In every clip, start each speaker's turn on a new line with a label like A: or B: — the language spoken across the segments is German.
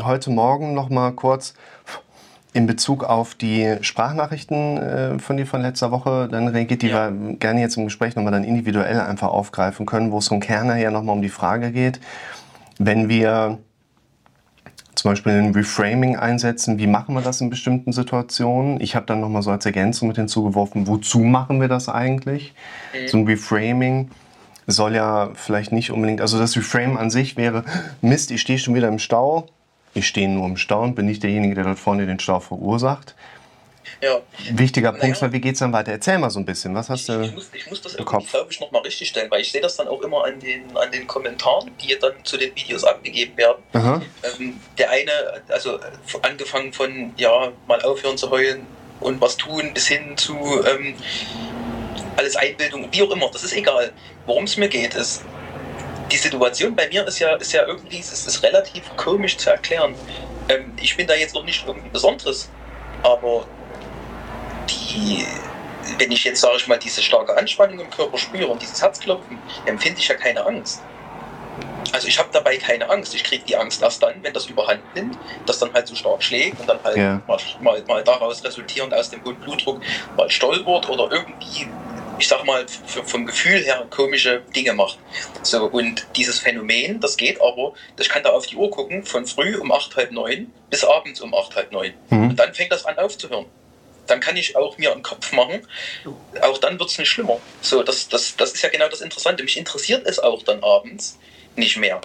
A: heute Morgen noch mal kurz in Bezug auf die Sprachnachrichten äh, von dir von letzter Woche dann reagiert, die ja. wir gerne jetzt im Gespräch nochmal dann individuell einfach aufgreifen können, wo es vom Kern her nochmal um die Frage geht, wenn wir zum Beispiel ein Reframing einsetzen, wie machen wir das in bestimmten Situationen? Ich habe dann nochmal so als Ergänzung mit hinzugeworfen, wozu machen wir das eigentlich? Mhm. So ein Reframing soll ja vielleicht nicht unbedingt, also das Reframe an sich wäre, Mist, ich stehe schon wieder im Stau, ich stehe nur im Stau und bin nicht derjenige, der dort vorne den Stau verursacht. Ja. Wichtiger Punkt, naja. wie geht es dann weiter? Erzähl mal so ein bisschen, was hast du
B: ich, ich, muss, ich muss das irgendwie, glaube ich, nochmal richtig stellen, weil ich sehe das dann auch immer an den, an den Kommentaren, die dann zu den Videos abgegeben werden. Ähm, der eine, also angefangen von, ja, mal aufhören zu heulen und was tun, bis hin zu ähm, alles Einbildung, wie auch immer, das ist egal. Worum es mir geht, ist, die Situation bei mir ist ja, ist ja irgendwie, es ist relativ komisch zu erklären. Ähm, ich bin da jetzt noch nicht irgendwie Besonderes, aber die, wenn ich jetzt, sage ich mal, diese starke Anspannung im Körper spüre und dieses Herzklopfen, empfinde ich ja keine Angst. Also ich habe dabei keine Angst. Ich kriege die Angst erst dann, wenn das überhand nimmt, das dann halt so stark schlägt und dann halt ja. mal, mal, mal, daraus resultierend aus dem hohen Blutdruck mal stolpert oder irgendwie ich sag mal, vom Gefühl her komische Dinge macht. So, und dieses Phänomen, das geht aber, ich kann da auf die Uhr gucken, von früh um acht, halb neun bis abends um acht, halb neun. Mhm. Und dann fängt das an aufzuhören. Dann kann ich auch mir einen Kopf machen, auch dann wird es nicht schlimmer. So, das, das, das ist ja genau das Interessante. Mich interessiert es auch dann abends nicht mehr.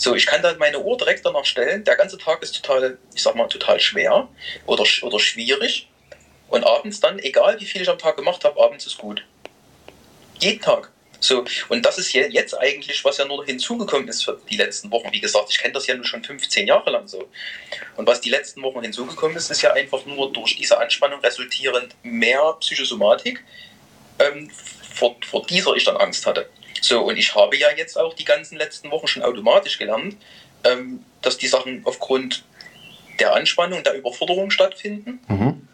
B: So, ich kann dann meine Uhr direkt danach stellen. Der ganze Tag ist total, ich sag mal, total schwer oder, oder schwierig. Und abends dann, egal wie viel ich am Tag gemacht habe, abends ist gut. Jeden Tag. So, und das ist jetzt eigentlich, was ja nur hinzugekommen ist für die letzten Wochen. Wie gesagt, ich kenne das ja nun schon 15 Jahre lang so. Und was die letzten Wochen hinzugekommen ist, ist ja einfach nur durch diese Anspannung resultierend mehr Psychosomatik, ähm, vor, vor dieser ich dann Angst hatte. So, und ich habe ja jetzt auch die ganzen letzten Wochen schon automatisch gelernt, ähm, dass die Sachen aufgrund der Anspannung, der Überforderung stattfinden. Mhm.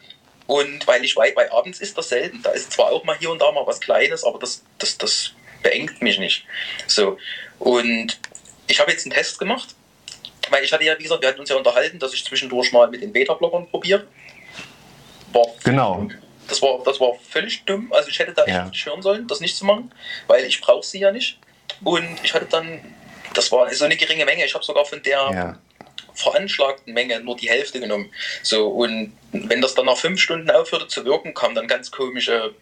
B: Und weil ich weiß, bei abends ist das selten. Da ist zwar auch mal hier und da mal was Kleines, aber das, das, das beengt mich nicht. So. Und ich habe jetzt einen Test gemacht, weil ich hatte ja, wie gesagt, wir hatten uns ja unterhalten, dass ich zwischendurch mal mit den Beta-Blockern probiere.
A: War genau.
B: Das war, das war völlig dumm. Also ich hätte da ja. echt hören sollen, das nicht zu machen, weil ich brauche sie ja nicht. Und ich hatte dann, das war so eine geringe Menge. Ich habe sogar von der ja veranschlagten Menge nur die Hälfte genommen. So, und wenn das dann nach fünf Stunden aufhörte zu wirken, kam dann ganz komische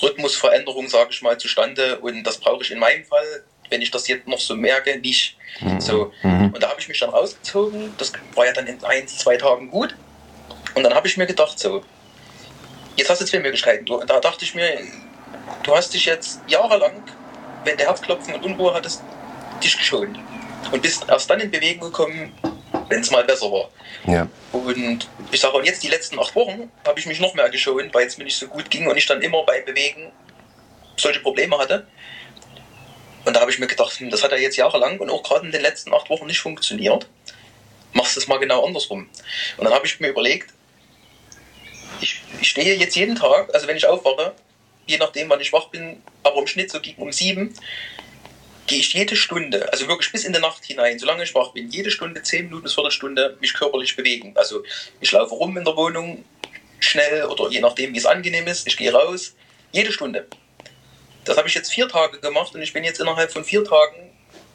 B: Rhythmusveränderung, sage ich mal, zustande. Und das brauche ich in meinem Fall, wenn ich das jetzt noch so merke, nicht. Mhm. So. Mhm. Und da habe ich mich dann rausgezogen. Das war ja dann in ein, zwei Tagen gut. Und dann habe ich mir gedacht, so, jetzt hast du zwei Möglichkeiten. Du, da dachte ich mir, du hast dich jetzt jahrelang, wenn der Herzklopfen und Unruhe hattest, dich geschont und bist erst dann in Bewegung gekommen, wenn es mal besser war. Ja. Und ich sage, und jetzt die letzten acht Wochen habe ich mich noch mehr geschont, weil es mir nicht so gut ging und ich dann immer beim Bewegen solche Probleme hatte. Und da habe ich mir gedacht, hm, das hat ja jetzt jahrelang und auch gerade in den letzten acht Wochen nicht funktioniert. Machst es mal genau andersrum. Und dann habe ich mir überlegt, ich, ich stehe jetzt jeden Tag, also wenn ich aufwache, je nachdem, wann ich wach bin, aber im Schnitt so gegen um sieben, gehe ich jede Stunde, also wirklich bis in die Nacht hinein, solange ich wach bin, jede Stunde, zehn Minuten bis Viertelstunde mich körperlich bewegen. Also ich laufe rum in der Wohnung schnell oder je nachdem, wie es angenehm ist, ich gehe raus, jede Stunde. Das habe ich jetzt vier Tage gemacht und ich bin jetzt innerhalb von vier Tagen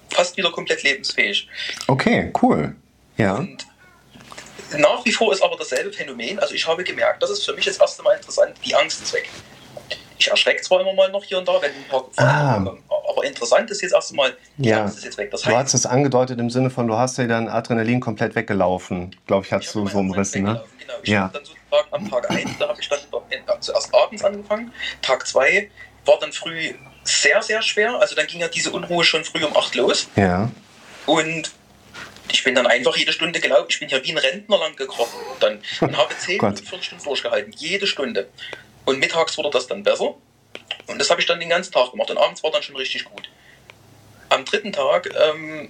B: fast wieder komplett lebensfähig.
A: Okay, cool. Ja. Und
B: nach wie vor ist aber dasselbe Phänomen. Also ich habe gemerkt, das ist für mich das erste Mal interessant, die Angst ist weg. Ich erschrecke zwar immer mal noch hier und da, wenn ein paar ah. kommen, aber interessant ist jetzt erstmal,
A: ja. Ist jetzt weg. Das heißt, du hast es angedeutet im Sinne von, du hast ja dann Adrenalin komplett weggelaufen, glaube ich, hast du so umrissen, ne?
B: Genau, ich ja. dann sozusagen am Tag 1, da habe ich dann zuerst abends angefangen, Tag 2 war dann früh sehr, sehr schwer, also dann ging ja diese Unruhe schon früh um 8 los.
A: Ja.
B: Und ich bin dann einfach jede Stunde gelaufen. Ich bin ja wie ein Rentner lang gekrochen. Dann und habe 10 Minuten, 14 Stunden durchgehalten. Jede Stunde. Und mittags wurde das dann besser. Und das habe ich dann den ganzen Tag gemacht. Und abends war dann schon richtig gut. Am dritten Tag ähm,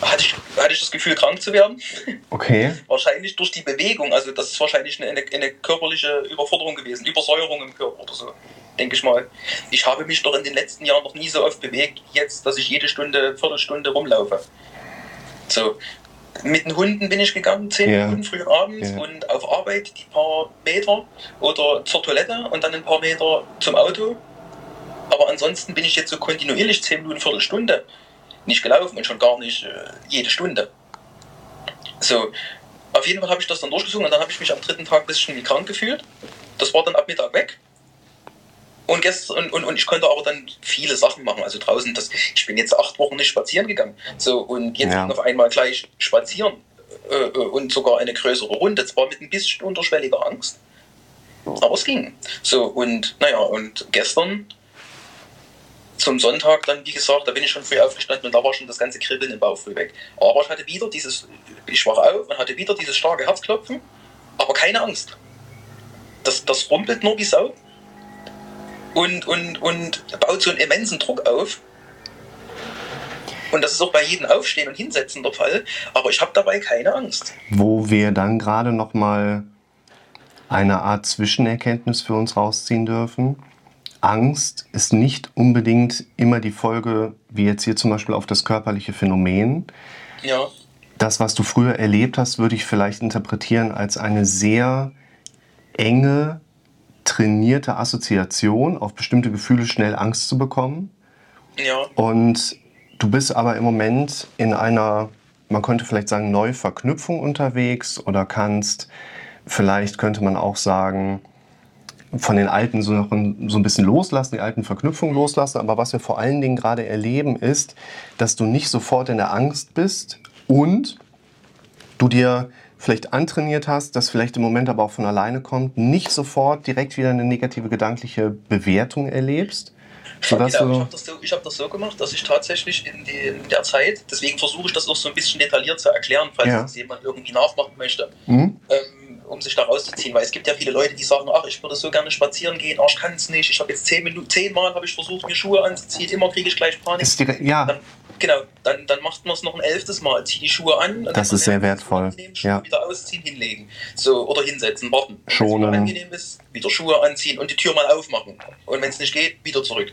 B: hatte, ich, hatte ich das Gefühl, krank zu werden.
A: Okay.
B: wahrscheinlich durch die Bewegung. Also das ist wahrscheinlich eine, eine körperliche Überforderung gewesen. Übersäuerung im Körper oder so, denke ich mal. Ich habe mich doch in den letzten Jahren noch nie so oft bewegt, jetzt, dass ich jede Stunde, Viertelstunde rumlaufe. So, mit den Hunden bin ich gegangen, zehn ja. Minuten früh abends ja. und auf Arbeit die paar Meter oder zur Toilette und dann ein paar Meter zum Auto. Aber ansonsten bin ich jetzt so kontinuierlich zehn Minuten, Viertelstunde nicht gelaufen und schon gar nicht äh, jede Stunde. So, auf jeden Fall habe ich das dann durchgezogen und dann habe ich mich am dritten Tag ein bisschen wie krank gefühlt. Das war dann ab Mittag weg. Und, gestern, und, und, und ich konnte aber dann viele Sachen machen. Also draußen, das, ich bin jetzt acht Wochen nicht spazieren gegangen. So, und jetzt ja. auf einmal gleich spazieren äh, äh, und sogar eine größere Runde. Zwar mit ein bisschen unterschwelliger Angst, aber es ging. So, und naja, und gestern zum Sonntag dann, wie gesagt, da bin ich schon früh aufgestanden und da war schon das ganze Kribbeln im Bauch früh weg. Aber ich hatte wieder dieses, ich wach auf und hatte wieder dieses starke Herzklopfen, aber keine Angst. Das, das rumpelt nur wie Sau und, und, und baut so einen immensen Druck auf. Und das ist auch bei jedem Aufstehen und Hinsetzen der Fall. Aber ich habe dabei keine Angst.
A: Wo wir dann gerade noch mal eine Art Zwischenerkenntnis für uns rausziehen dürfen. Angst ist nicht unbedingt immer die Folge, wie jetzt hier zum Beispiel auf das körperliche Phänomen.
B: Ja.
A: Das, was du früher erlebt hast, würde ich vielleicht interpretieren als eine sehr enge trainierte Assoziation, auf bestimmte Gefühle schnell Angst zu bekommen.
B: Ja.
A: Und du bist aber im Moment in einer, man könnte vielleicht sagen, Neuverknüpfung unterwegs oder kannst, vielleicht könnte man auch sagen, von den alten so, so ein bisschen loslassen, die alten Verknüpfungen loslassen. Aber was wir vor allen Dingen gerade erleben, ist, dass du nicht sofort in der Angst bist und du dir vielleicht antrainiert hast, das vielleicht im Moment aber auch von alleine kommt, nicht sofort direkt wieder eine negative gedankliche Bewertung erlebst.
B: Sodass genau, ich habe das, so, hab das so gemacht, dass ich tatsächlich in, die, in der Zeit, deswegen versuche ich das auch so ein bisschen detailliert zu erklären, falls ja. das jemand irgendwie nachmachen möchte, mhm. ähm, um sich da rauszuziehen. Weil es gibt ja viele Leute, die sagen, ach, ich würde so gerne spazieren gehen, ach, ich kann es nicht, ich habe jetzt zehn Minuten, zehnmal habe ich versucht, mir Schuhe anzuziehen, immer kriege ich gleich Panik.
A: Die, ja.
B: Dann, Genau, dann, dann macht man es noch ein elftes Mal, zieht die Schuhe an.
A: Das ist sehr wertvoll.
B: Nehmen, Schuhe ja. wieder ausziehen, hinlegen. So, oder hinsetzen, warten.
A: Schonen. Wenn
B: es angenehm ist, wieder Schuhe anziehen und die Tür mal aufmachen. Und wenn es nicht geht, wieder zurück.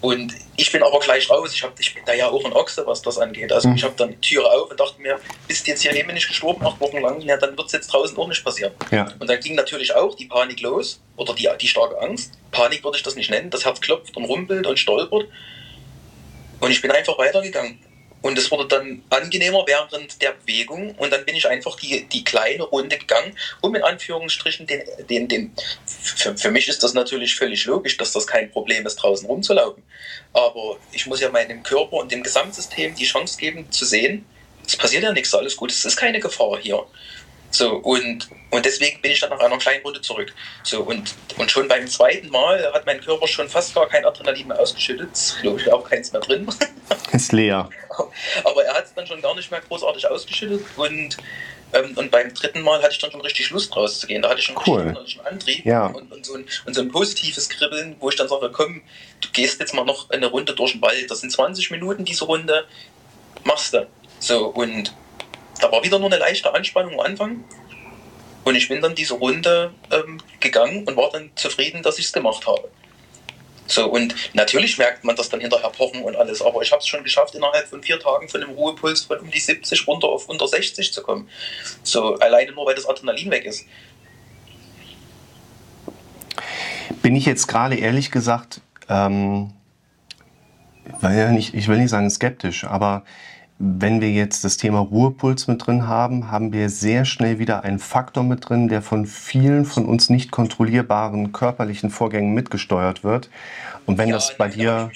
B: Und ich bin aber gleich raus. Ich, hab, ich bin da ja auch ein Ochse, was das angeht. Also mhm. ich habe dann die Tür auf und dachte mir, bist jetzt hier eben nicht gestorben, acht Wochen lang, ja, dann wird es jetzt draußen auch nicht passieren.
A: Ja.
B: Und dann ging natürlich auch die Panik los oder die, die starke Angst. Panik würde ich das nicht nennen. Das Herz klopft und rumpelt und stolpert. Und ich bin einfach weitergegangen. Und es wurde dann angenehmer während der Bewegung und dann bin ich einfach die, die kleine Runde gegangen, um in Anführungsstrichen den, den, den für, für mich ist das natürlich völlig logisch, dass das kein Problem ist, draußen rumzulaufen. Aber ich muss ja meinem Körper und dem Gesamtsystem die Chance geben zu sehen, es passiert ja nichts, alles gut, es ist keine Gefahr hier. So, und, und deswegen bin ich dann nach einer kleinen Runde zurück. So, und, und schon beim zweiten Mal hat mein Körper schon fast gar kein Adrenalin mehr ausgeschüttet. Glaube ich auch keins mehr drin.
A: Ist leer.
B: Aber er hat es dann schon gar nicht mehr großartig ausgeschüttet und, ähm, und beim dritten Mal hatte ich dann schon richtig Lust rauszugehen. Da hatte ich schon
A: cool.
B: einen Antrieb
A: ja.
B: und, und, so ein, und so ein positives Kribbeln, wo ich dann sage, komm, du gehst jetzt mal noch eine Runde durch den Wald. Das sind 20 Minuten, diese Runde. Machst du. So, und da war wieder nur eine leichte Anspannung am Anfang. Und ich bin dann diese Runde ähm, gegangen und war dann zufrieden, dass ich es gemacht habe. So, und natürlich merkt man das dann hinterher pochen und alles, aber ich habe es schon geschafft, innerhalb von vier Tagen von einem Ruhepuls von um die 70 runter auf unter 60 zu kommen. So, alleine nur, weil das Adrenalin weg ist.
A: Bin ich jetzt gerade ehrlich gesagt, ähm, weil ja nicht, ich will nicht sagen skeptisch, aber wenn wir jetzt das Thema Ruhepuls mit drin haben, haben wir sehr schnell wieder einen Faktor mit drin, der von vielen von uns nicht kontrollierbaren körperlichen Vorgängen mitgesteuert wird. Und wenn ja, das bei dir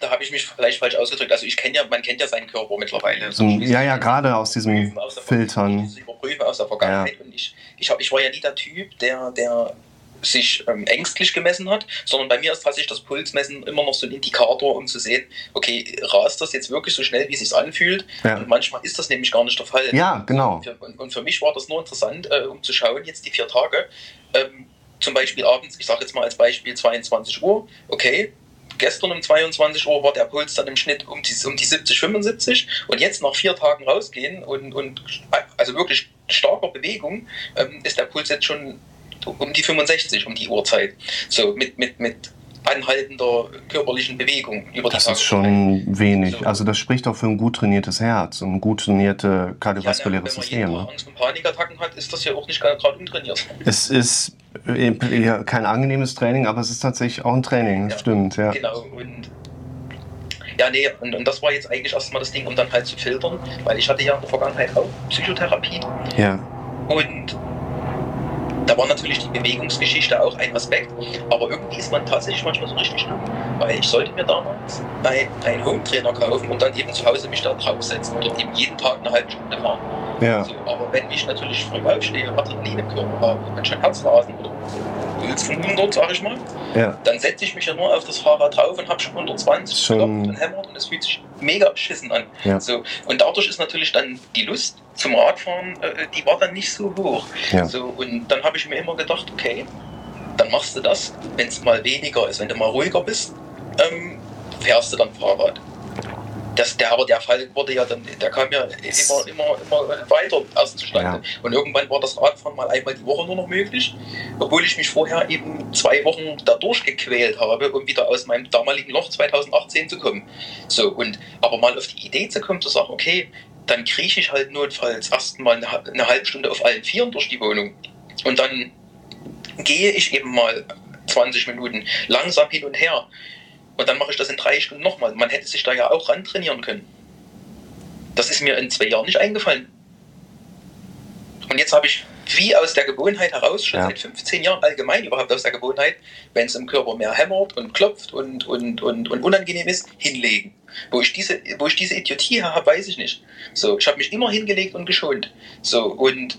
B: da habe ich mich vielleicht falsch ausgedrückt. Also ich kenne ja, man kennt ja seinen Körper mittlerweile.
A: So ja, ja, gerade aus diesen Filtern.
B: Überprüfen aus der Vergangenheit. Ja. Und ich, ich, hab, ich war ja nie der Typ, der, der sich ähm, ängstlich gemessen hat, sondern bei mir ist tatsächlich das Pulsmessen immer noch so ein Indikator, um zu sehen, okay, rast das jetzt wirklich so schnell, wie es sich anfühlt? Ja. Und manchmal ist das nämlich gar nicht der Fall.
A: Ja, genau.
B: Und für, und für mich war das nur interessant, äh, um zu schauen, jetzt die vier Tage, ähm, zum Beispiel abends, ich sage jetzt mal als Beispiel 22 Uhr, okay, gestern um 22 Uhr war der Puls dann im Schnitt um die, um die 70, 75 und jetzt nach vier Tagen rausgehen und, und also wirklich starker Bewegung ähm, ist der Puls jetzt schon um die 65 um die Uhrzeit. So mit, mit, mit anhaltender körperlichen Bewegung
A: über das die Das ist schon wenig. So. Also das spricht auch für ein gut trainiertes Herz und ein gut trainiertes kardiovaskuläres ja, System. Wenn man
B: ne? Angst- und Panikattacken hat, ist das ja auch nicht gerade untrainiert.
A: Es ist ja, kein angenehmes Training, aber es ist tatsächlich auch ein Training, ja, stimmt. Ja. Genau, und
B: ja, nee, und, und das war jetzt eigentlich erstmal das Ding, um dann halt zu filtern, weil ich hatte ja in der Vergangenheit auch Psychotherapie.
A: Ja.
B: Und da war natürlich die Bewegungsgeschichte auch ein Aspekt, aber irgendwie ist man tatsächlich manchmal so richtig dumm, weil ich sollte mir damals einen Home-Trainer kaufen und dann eben zu Hause mich da draufsetzen und eben jeden Tag eine halbe Stunde fahren.
A: Ja.
B: So, aber wenn ich natürlich früh aufstehe, Adrenalin im Körper habe, schon Herzrasen oder Puls von 100, sag ich mal,
A: ja.
B: dann setze ich mich ja nur auf das Fahrrad drauf und habe schon 120
A: schon...
B: und hämmert und es fühlt sich mega beschissen an.
A: Ja.
B: So, und dadurch ist natürlich dann die Lust zum Radfahren, äh, die war dann nicht so hoch.
A: Ja.
B: So, und dann habe ich mir immer gedacht, okay, dann machst du das, wenn es mal weniger ist, wenn du mal ruhiger bist, ähm, fährst du dann Fahrrad das, der, aber der Fall wurde ja dann, der kam ja immer, immer, immer weiter erst zustande. Ja. Und irgendwann war das Radfahren mal einmal die Woche nur noch möglich, obwohl ich mich vorher eben zwei Wochen da durchgequält habe, um wieder aus meinem damaligen Loch 2018 zu kommen. So, und aber mal auf die Idee zu kommen, zu sagen, okay, dann krieche ich halt notfalls erstmal eine, eine halbe Stunde auf allen Vieren durch die Wohnung. Und dann gehe ich eben mal 20 Minuten langsam hin und her. Und dann mache ich das in drei Stunden nochmal. Man hätte sich da ja auch ran trainieren können. Das ist mir in zwei Jahren nicht eingefallen. Und jetzt habe ich wie aus der Gewohnheit heraus, schon ja. seit 15 Jahren allgemein überhaupt aus der Gewohnheit, wenn es im Körper mehr hämmert und klopft und, und, und, und unangenehm ist, hinlegen. Wo ich diese, wo ich diese Idiotie habe, weiß ich nicht. So, ich habe mich immer hingelegt und geschont. So, und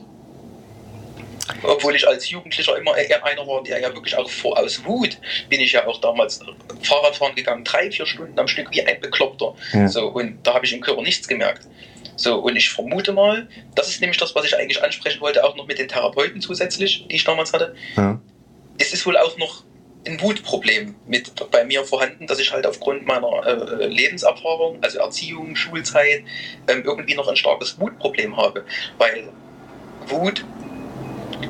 B: obwohl ich als Jugendlicher immer eher einer war, der ja wirklich auch vor aus Wut bin ich ja auch damals Fahrradfahren gegangen, drei, vier Stunden am Stück wie ein Bekloppter. Ja. So, und da habe ich im Körper nichts gemerkt. So, und ich vermute mal, das ist nämlich das, was ich eigentlich ansprechen wollte, auch noch mit den Therapeuten zusätzlich, die ich damals hatte.
A: Ja.
B: Es ist wohl auch noch ein Wutproblem mit bei mir vorhanden, dass ich halt aufgrund meiner äh, Lebenserfahrung, also Erziehung, Schulzeit, ähm, irgendwie noch ein starkes Wutproblem habe. Weil Wut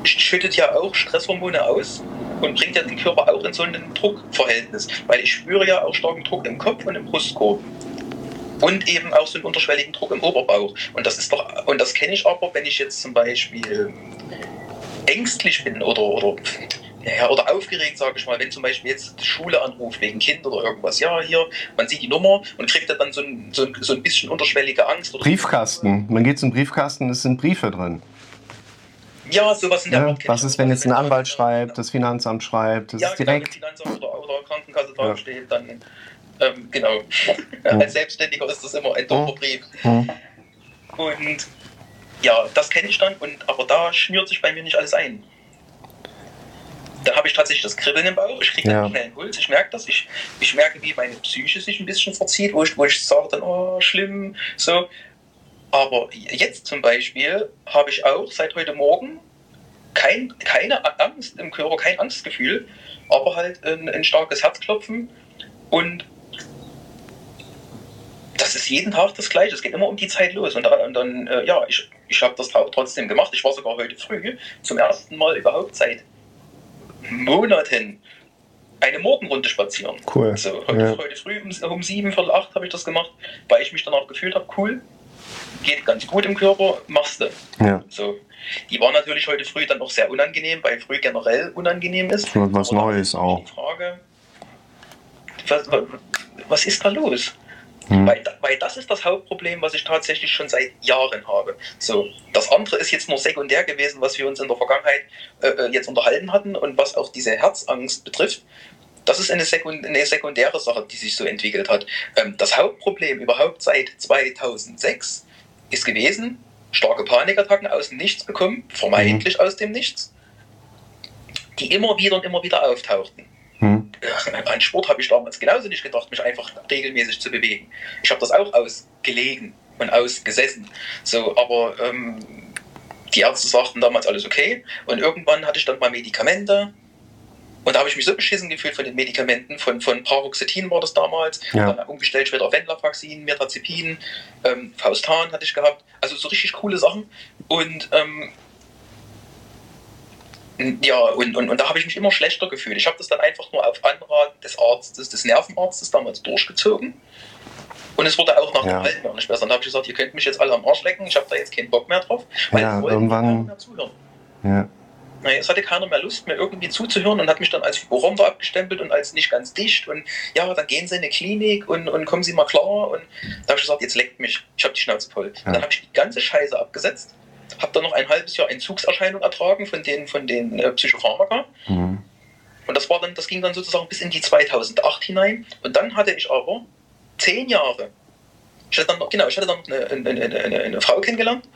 B: schüttet ja auch Stresshormone aus und bringt ja den Körper auch in so ein Druckverhältnis. Weil ich spüre ja auch starken Druck im Kopf und im Brustkorb. Und eben auch so einen unterschwelligen Druck im Oberbauch. Und das ist doch, und das kenne ich aber, wenn ich jetzt zum Beispiel ängstlich bin oder, oder ja, oder aufgeregt, sage ich mal, wenn zum Beispiel jetzt die Schule anruft wegen Kind oder irgendwas, ja, hier, man sieht die Nummer und kriegt dann so ein, so ein, so ein bisschen unterschwellige Angst.
A: Briefkasten, man geht zum Briefkasten, es sind Briefe drin.
B: Ja, sowas in der
A: ja, Was ist, wenn jetzt ein Anwalt schreibt, das Finanzamt schreibt, das
B: ja,
A: ist direkt.
B: Genau, Finanzamt oder, oder Krankenkasse draufsteht, ja. dann ähm, genau. Mhm. Als Selbstständiger ist das immer ein doofer Brief. Mhm. Und ja, das kenne ich dann, und, aber da schmiert sich bei mir nicht alles ein. Dann habe ich tatsächlich das Kribbeln im Bauch, ich kriege ja. einen schnellen Puls, ich merke das, ich, ich merke, wie meine Psyche sich ein bisschen verzieht, wo ich, wo ich sage dann, oh, schlimm, so. Aber jetzt zum Beispiel habe ich auch seit heute Morgen kein, keine Angst im Körper, kein Angstgefühl, aber halt ein, ein starkes Herzklopfen und das ist jeden Tag das Gleiche. Es geht immer um die Zeit los. Und, und dann, äh, ja, ich, ich habe das trotzdem gemacht. Ich war sogar heute früh zum ersten Mal überhaupt seit Monaten eine Morgenrunde spazieren.
A: Cool.
B: So, heute, ja. heute früh um, um sieben, viertel acht habe ich das gemacht, weil ich mich danach gefühlt habe, cool, geht ganz gut im Körper, machst du.
A: Ja.
B: So. Die war natürlich heute früh dann auch sehr unangenehm, weil früh generell unangenehm ist.
A: Und was Neues auch.
B: Die Frage, was, was ist da los? Hm. Weil, weil das ist das Hauptproblem, was ich tatsächlich schon seit Jahren habe. So, das andere ist jetzt nur sekundär gewesen, was wir uns in der Vergangenheit äh, äh jetzt unterhalten hatten und was auch diese Herzangst betrifft. Das ist eine, sekund eine sekundäre Sache, die sich so entwickelt hat. Ähm, das Hauptproblem überhaupt seit 2006 ist gewesen, starke Panikattacken aus dem Nichts bekommen, vermeintlich mhm. aus dem Nichts, die immer wieder und immer wieder auftauchten. Mhm. An Sport habe ich damals genauso nicht gedacht, mich einfach regelmäßig zu bewegen. Ich habe das auch ausgelegen und ausgesessen. So, aber ähm, die Ärzte sagten damals alles okay. Und irgendwann hatte ich dann mal Medikamente und da habe ich mich so beschissen gefühlt von den Medikamenten, von, von Paroxetin war das damals,
A: ja.
B: dann umgestellt später Venlafaxin, Mirtazepin, ähm, Faustan hatte ich gehabt, also so richtig coole Sachen. Und ähm, Ja, und, und, und da habe ich mich immer schlechter gefühlt. Ich habe das dann einfach nur auf Anraten des Arztes, des Nervenarztes damals durchgezogen. Und es wurde auch nach ja. dem halben Jahr nicht besser. Und da habe ich gesagt, ihr könnt mich jetzt alle am Arsch lecken, ich habe da jetzt keinen Bock mehr drauf,
A: weil ja, irgendwann mehr zuhören.
B: Ja. Naja, es hatte keiner mehr Lust, mir irgendwie zuzuhören und hat mich dann als Hypochonder abgestempelt und als nicht ganz dicht. Und ja, dann gehen Sie in eine Klinik und, und kommen Sie mal klar. Und da habe ich gesagt, jetzt leckt mich. Ich habe die Schnauze voll. Ja. Dann habe ich die ganze Scheiße abgesetzt, habe dann noch ein halbes Jahr Entzugserscheinungen ertragen von den, von den äh, Psychopharmaka. Mhm. Und das, war dann, das ging dann sozusagen bis in die 2008 hinein. Und dann hatte ich aber zehn Jahre. Ich hatte dann noch, genau, ich hatte dann eine, eine, eine, eine Frau kennengelernt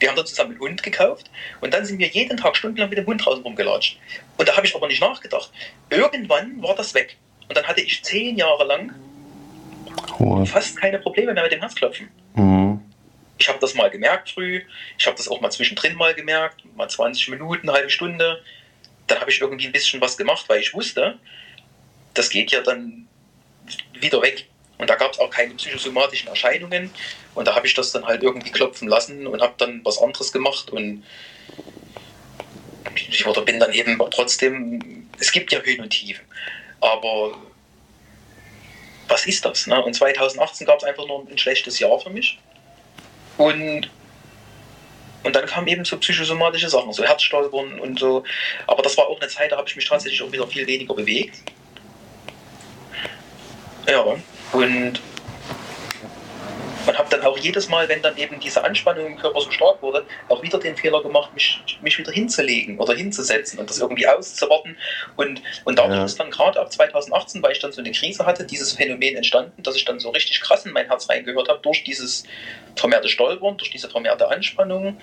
B: wir haben dann zusammen einen Hund gekauft und dann sind wir jeden Tag stundenlang mit dem Hund draußen rumgelatscht. Und da habe ich aber nicht nachgedacht. Irgendwann war das weg. Und dann hatte ich zehn Jahre lang cool. fast keine Probleme mehr mit dem Herzklopfen. Mhm. Ich habe das mal gemerkt früh, ich habe das auch mal zwischendrin mal gemerkt, mal 20 Minuten, eine halbe Stunde. Dann habe ich irgendwie ein bisschen was gemacht, weil ich wusste, das geht ja dann wieder weg. Und da gab es auch keine psychosomatischen Erscheinungen. Und da habe ich das dann halt irgendwie klopfen lassen und habe dann was anderes gemacht. Und ich oder bin dann eben trotzdem, es gibt ja Höhen und Tiefen. Aber was ist das? Ne? Und 2018 gab es einfach nur ein schlechtes Jahr für mich. Und, und dann kamen eben so psychosomatische Sachen, so Herzstolpern und so. Aber das war auch eine Zeit, da habe ich mich tatsächlich auch wieder viel weniger bewegt. Ja, und man habe dann auch jedes Mal, wenn dann eben diese Anspannung im Körper so stark wurde, auch wieder den Fehler gemacht, mich, mich wieder hinzulegen oder hinzusetzen und das irgendwie auszuwarten. Und, und dadurch ja. ist dann gerade ab 2018, weil ich dann so eine Krise hatte, dieses Phänomen entstanden, dass ich dann so richtig krass in mein Herz reingehört habe, durch dieses vermehrte Stolpern, durch diese vermehrte Anspannung.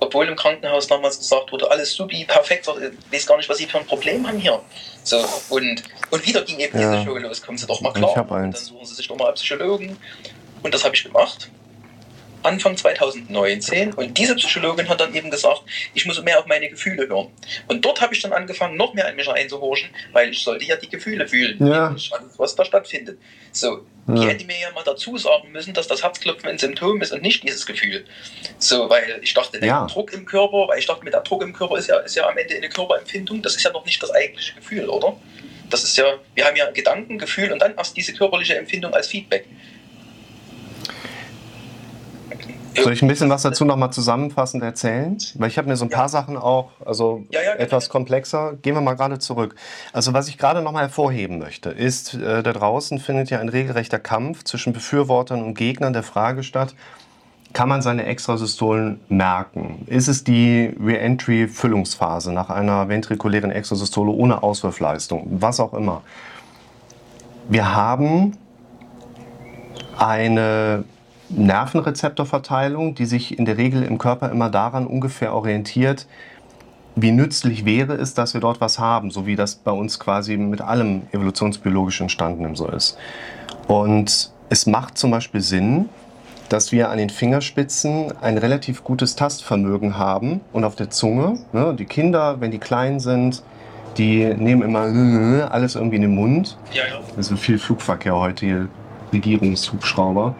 B: Obwohl im Krankenhaus damals gesagt wurde, alles supi, perfekt, ich weiß gar nicht, was Sie für ein Problem haben hier. So, und, und wieder ging eben ja. diese Show los, kommen Sie doch mal klar.
A: Ich
B: und dann suchen Sie sich doch mal einen Psychologen. Und das habe ich gemacht. Anfang 2019 und diese Psychologin hat dann eben gesagt, ich muss mehr auf meine Gefühle hören. Und dort habe ich dann angefangen, noch mehr an mich einzuhorchen, weil ich sollte ja die Gefühle fühlen,
A: ja.
B: was da stattfindet. So, ja. die hätte mir ja mal dazu sagen müssen, dass das Herzklopfen ein Symptom ist und nicht dieses Gefühl. So, weil ich dachte, der ja. Druck im Körper, weil ich dachte, mit der Druck im Körper ist ja, ist ja am Ende eine Körperempfindung, das ist ja noch nicht das eigentliche Gefühl, oder? Das ist ja, wir haben ja Gedanken, Gefühl und dann erst diese körperliche Empfindung als Feedback.
A: Soll ich ein bisschen was dazu nochmal zusammenfassend erzählen? Weil ich habe mir so ein paar Sachen auch, also ja, ja, etwas komplexer. Gehen wir mal gerade zurück. Also was ich gerade nochmal hervorheben möchte, ist, äh, da draußen findet ja ein regelrechter Kampf zwischen Befürwortern und Gegnern der Frage statt, kann man seine Extrasystolen merken? Ist es die Re-Entry-Füllungsphase nach einer ventrikulären Extrasystole ohne Auswurfleistung? Was auch immer. Wir haben eine Nervenrezeptorverteilung, die sich in der Regel im Körper immer daran ungefähr orientiert, wie nützlich wäre es, dass wir dort was haben, so wie das bei uns quasi mit allem evolutionsbiologisch Entstandenen so ist. Und es macht zum Beispiel Sinn, dass wir an den Fingerspitzen ein relativ gutes Tastvermögen haben und auf der Zunge. Ne, die Kinder, wenn die klein sind, die nehmen immer alles irgendwie in den Mund. Ja, ja. Das ist viel Flugverkehr heute hier, Regierungshubschrauber.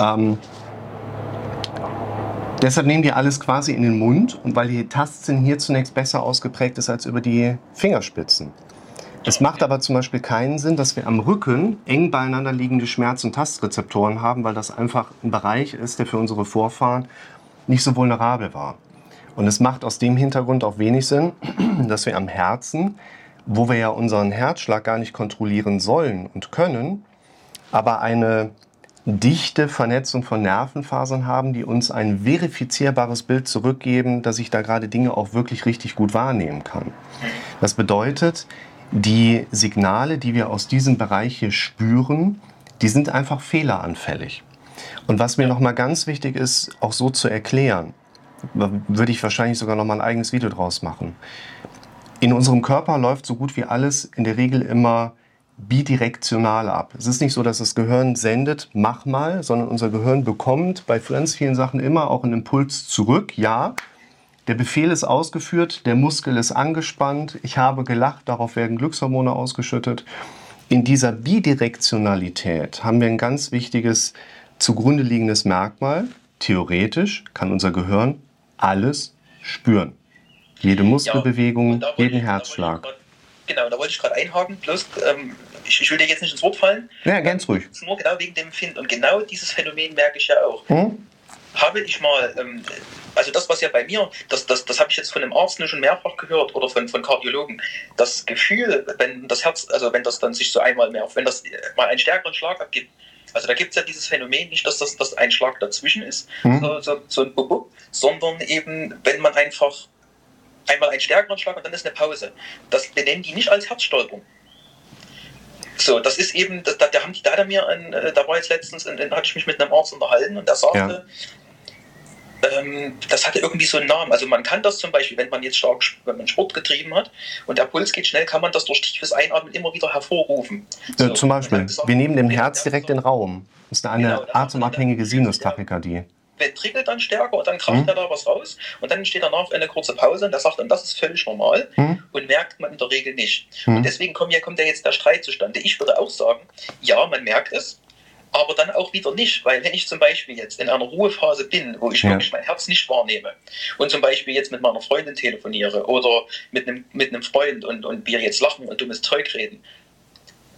A: Ähm, deshalb nehmen die alles quasi in den Mund und weil die Tastsinn hier zunächst besser ausgeprägt ist als über die Fingerspitzen. Es macht aber zum Beispiel keinen Sinn, dass wir am Rücken eng beieinander liegende Schmerz- und Tastrezeptoren haben, weil das einfach ein Bereich ist, der für unsere Vorfahren nicht so vulnerabel war. Und es macht aus dem Hintergrund auch wenig Sinn, dass wir am Herzen, wo wir ja unseren Herzschlag gar nicht kontrollieren sollen und können, aber eine dichte Vernetzung von Nervenfasern haben, die uns ein verifizierbares Bild zurückgeben, dass ich da gerade Dinge auch wirklich richtig gut wahrnehmen kann. Das bedeutet, die Signale, die wir aus diesem Bereich hier spüren, die sind einfach fehleranfällig. Und was mir nochmal ganz wichtig ist, auch so zu erklären, würde ich wahrscheinlich sogar nochmal ein eigenes Video draus machen. In unserem Körper läuft so gut wie alles in der Regel immer bidirektional ab. Es ist nicht so, dass das Gehirn sendet, mach mal, sondern unser Gehirn bekommt bei ganz vielen Sachen immer auch einen Impuls zurück. Ja, der Befehl ist ausgeführt, der Muskel ist angespannt, ich habe gelacht, darauf werden Glückshormone ausgeschüttet. In dieser Bidirektionalität haben wir ein ganz wichtiges zugrunde liegendes Merkmal. Theoretisch kann unser Gehirn alles spüren. Jede Muskelbewegung, jeden Herzschlag.
B: Genau, da wollte ich gerade einhaken, bloß ähm, ich, ich, will dir jetzt nicht ins Wort fallen.
A: Ja, ganz ruhig.
B: Nur genau wegen dem Find. Und genau dieses Phänomen merke ich ja auch. Hm? Habe ich mal, ähm, also das, was ja bei mir, das, das, das habe ich jetzt von einem Arzt schon mehrfach gehört oder von, von Kardiologen, das Gefühl, wenn das Herz, also wenn das dann sich so einmal mehr, wenn das mal einen stärkeren Schlag abgibt, also da gibt es ja dieses Phänomen nicht, dass das dass ein Schlag dazwischen ist, mhm. so, so, so ein Bubub, sondern eben, wenn man einfach einmal einen stärkeren Schlag und dann ist eine Pause. Das benennen die nicht als Herzstolperung. So, das ist eben, da, da haben die, da mir, ein, äh, da war jetzt letztens, da hatte ich mich mit einem Arzt unterhalten und der sagte, ja ähm, das hatte irgendwie so einen Namen. Also man kann das zum Beispiel, wenn man jetzt stark, wenn man Sport getrieben hat und der Puls geht schnell, kann man das durch tiefes Einatmen immer wieder hervorrufen.
A: So, zum Beispiel, gesagt, wir nehmen dem Herz direkt den Raum. Das ist eine genau, atemabhängige Sinustachykardie
B: trickelt dann stärker und dann kracht mhm. er da was raus und dann entsteht danach eine kurze Pause und der sagt dann, das ist völlig normal mhm. und merkt man in der Regel nicht. Mhm. Und deswegen kommt ja, kommt ja jetzt der Streit zustande. Ich würde auch sagen, ja, man merkt es, aber dann auch wieder nicht, weil wenn ich zum Beispiel jetzt in einer Ruhephase bin, wo ich ja. wirklich mein Herz nicht wahrnehme und zum Beispiel jetzt mit meiner Freundin telefoniere oder mit einem, mit einem Freund und, und wir jetzt lachen und dummes Zeug reden,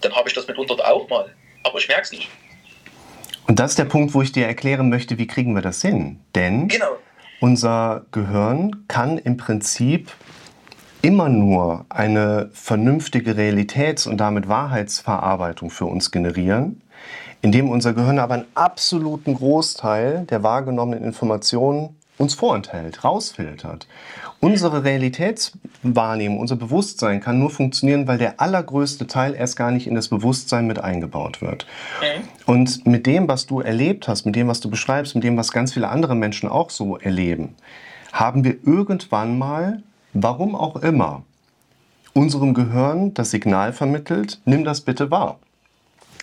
B: dann habe ich das mitunter auch mal, aber ich merke es nicht.
A: Und das ist der Punkt, wo ich dir erklären möchte, wie kriegen wir das hin? Denn genau. unser Gehirn kann im Prinzip immer nur eine vernünftige Realitäts- und damit Wahrheitsverarbeitung für uns generieren, indem unser Gehirn aber einen absoluten Großteil der wahrgenommenen Informationen uns vorenthält, rausfiltert. Unsere Realitätswahrnehmung, unser Bewusstsein kann nur funktionieren, weil der allergrößte Teil erst gar nicht in das Bewusstsein mit eingebaut wird. Mhm. Und mit dem, was du erlebt hast, mit dem, was du beschreibst, mit dem, was ganz viele andere Menschen auch so erleben, haben wir irgendwann mal, warum auch immer, unserem Gehirn das Signal vermittelt, nimm das bitte wahr.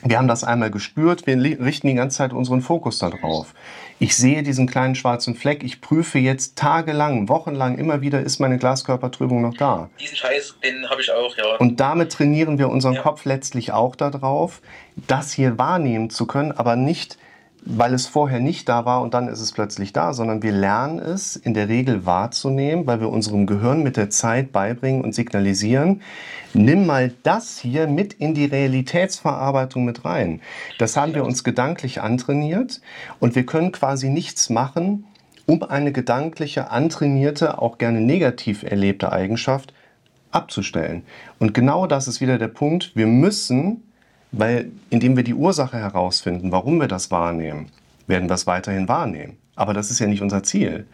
A: Wir haben das einmal gespürt, wir richten die ganze Zeit unseren Fokus darauf. Ich sehe diesen kleinen schwarzen Fleck, ich prüfe jetzt tagelang, wochenlang immer wieder, ist meine Glaskörpertrübung noch da.
B: Diesen Scheiß, den habe ich auch, ja.
A: Und damit trainieren wir unseren ja. Kopf letztlich auch darauf, das hier wahrnehmen zu können, aber nicht weil es vorher nicht da war und dann ist es plötzlich da, sondern wir lernen es in der Regel wahrzunehmen, weil wir unserem Gehirn mit der Zeit beibringen und signalisieren, nimm mal das hier mit in die Realitätsverarbeitung mit rein. Das haben wir uns gedanklich antrainiert und wir können quasi nichts machen, um eine gedankliche, antrainierte, auch gerne negativ erlebte Eigenschaft abzustellen. Und genau das ist wieder der Punkt, wir müssen weil indem wir die Ursache herausfinden, warum wir das wahrnehmen, werden wir es weiterhin wahrnehmen. Aber das ist ja nicht unser Ziel.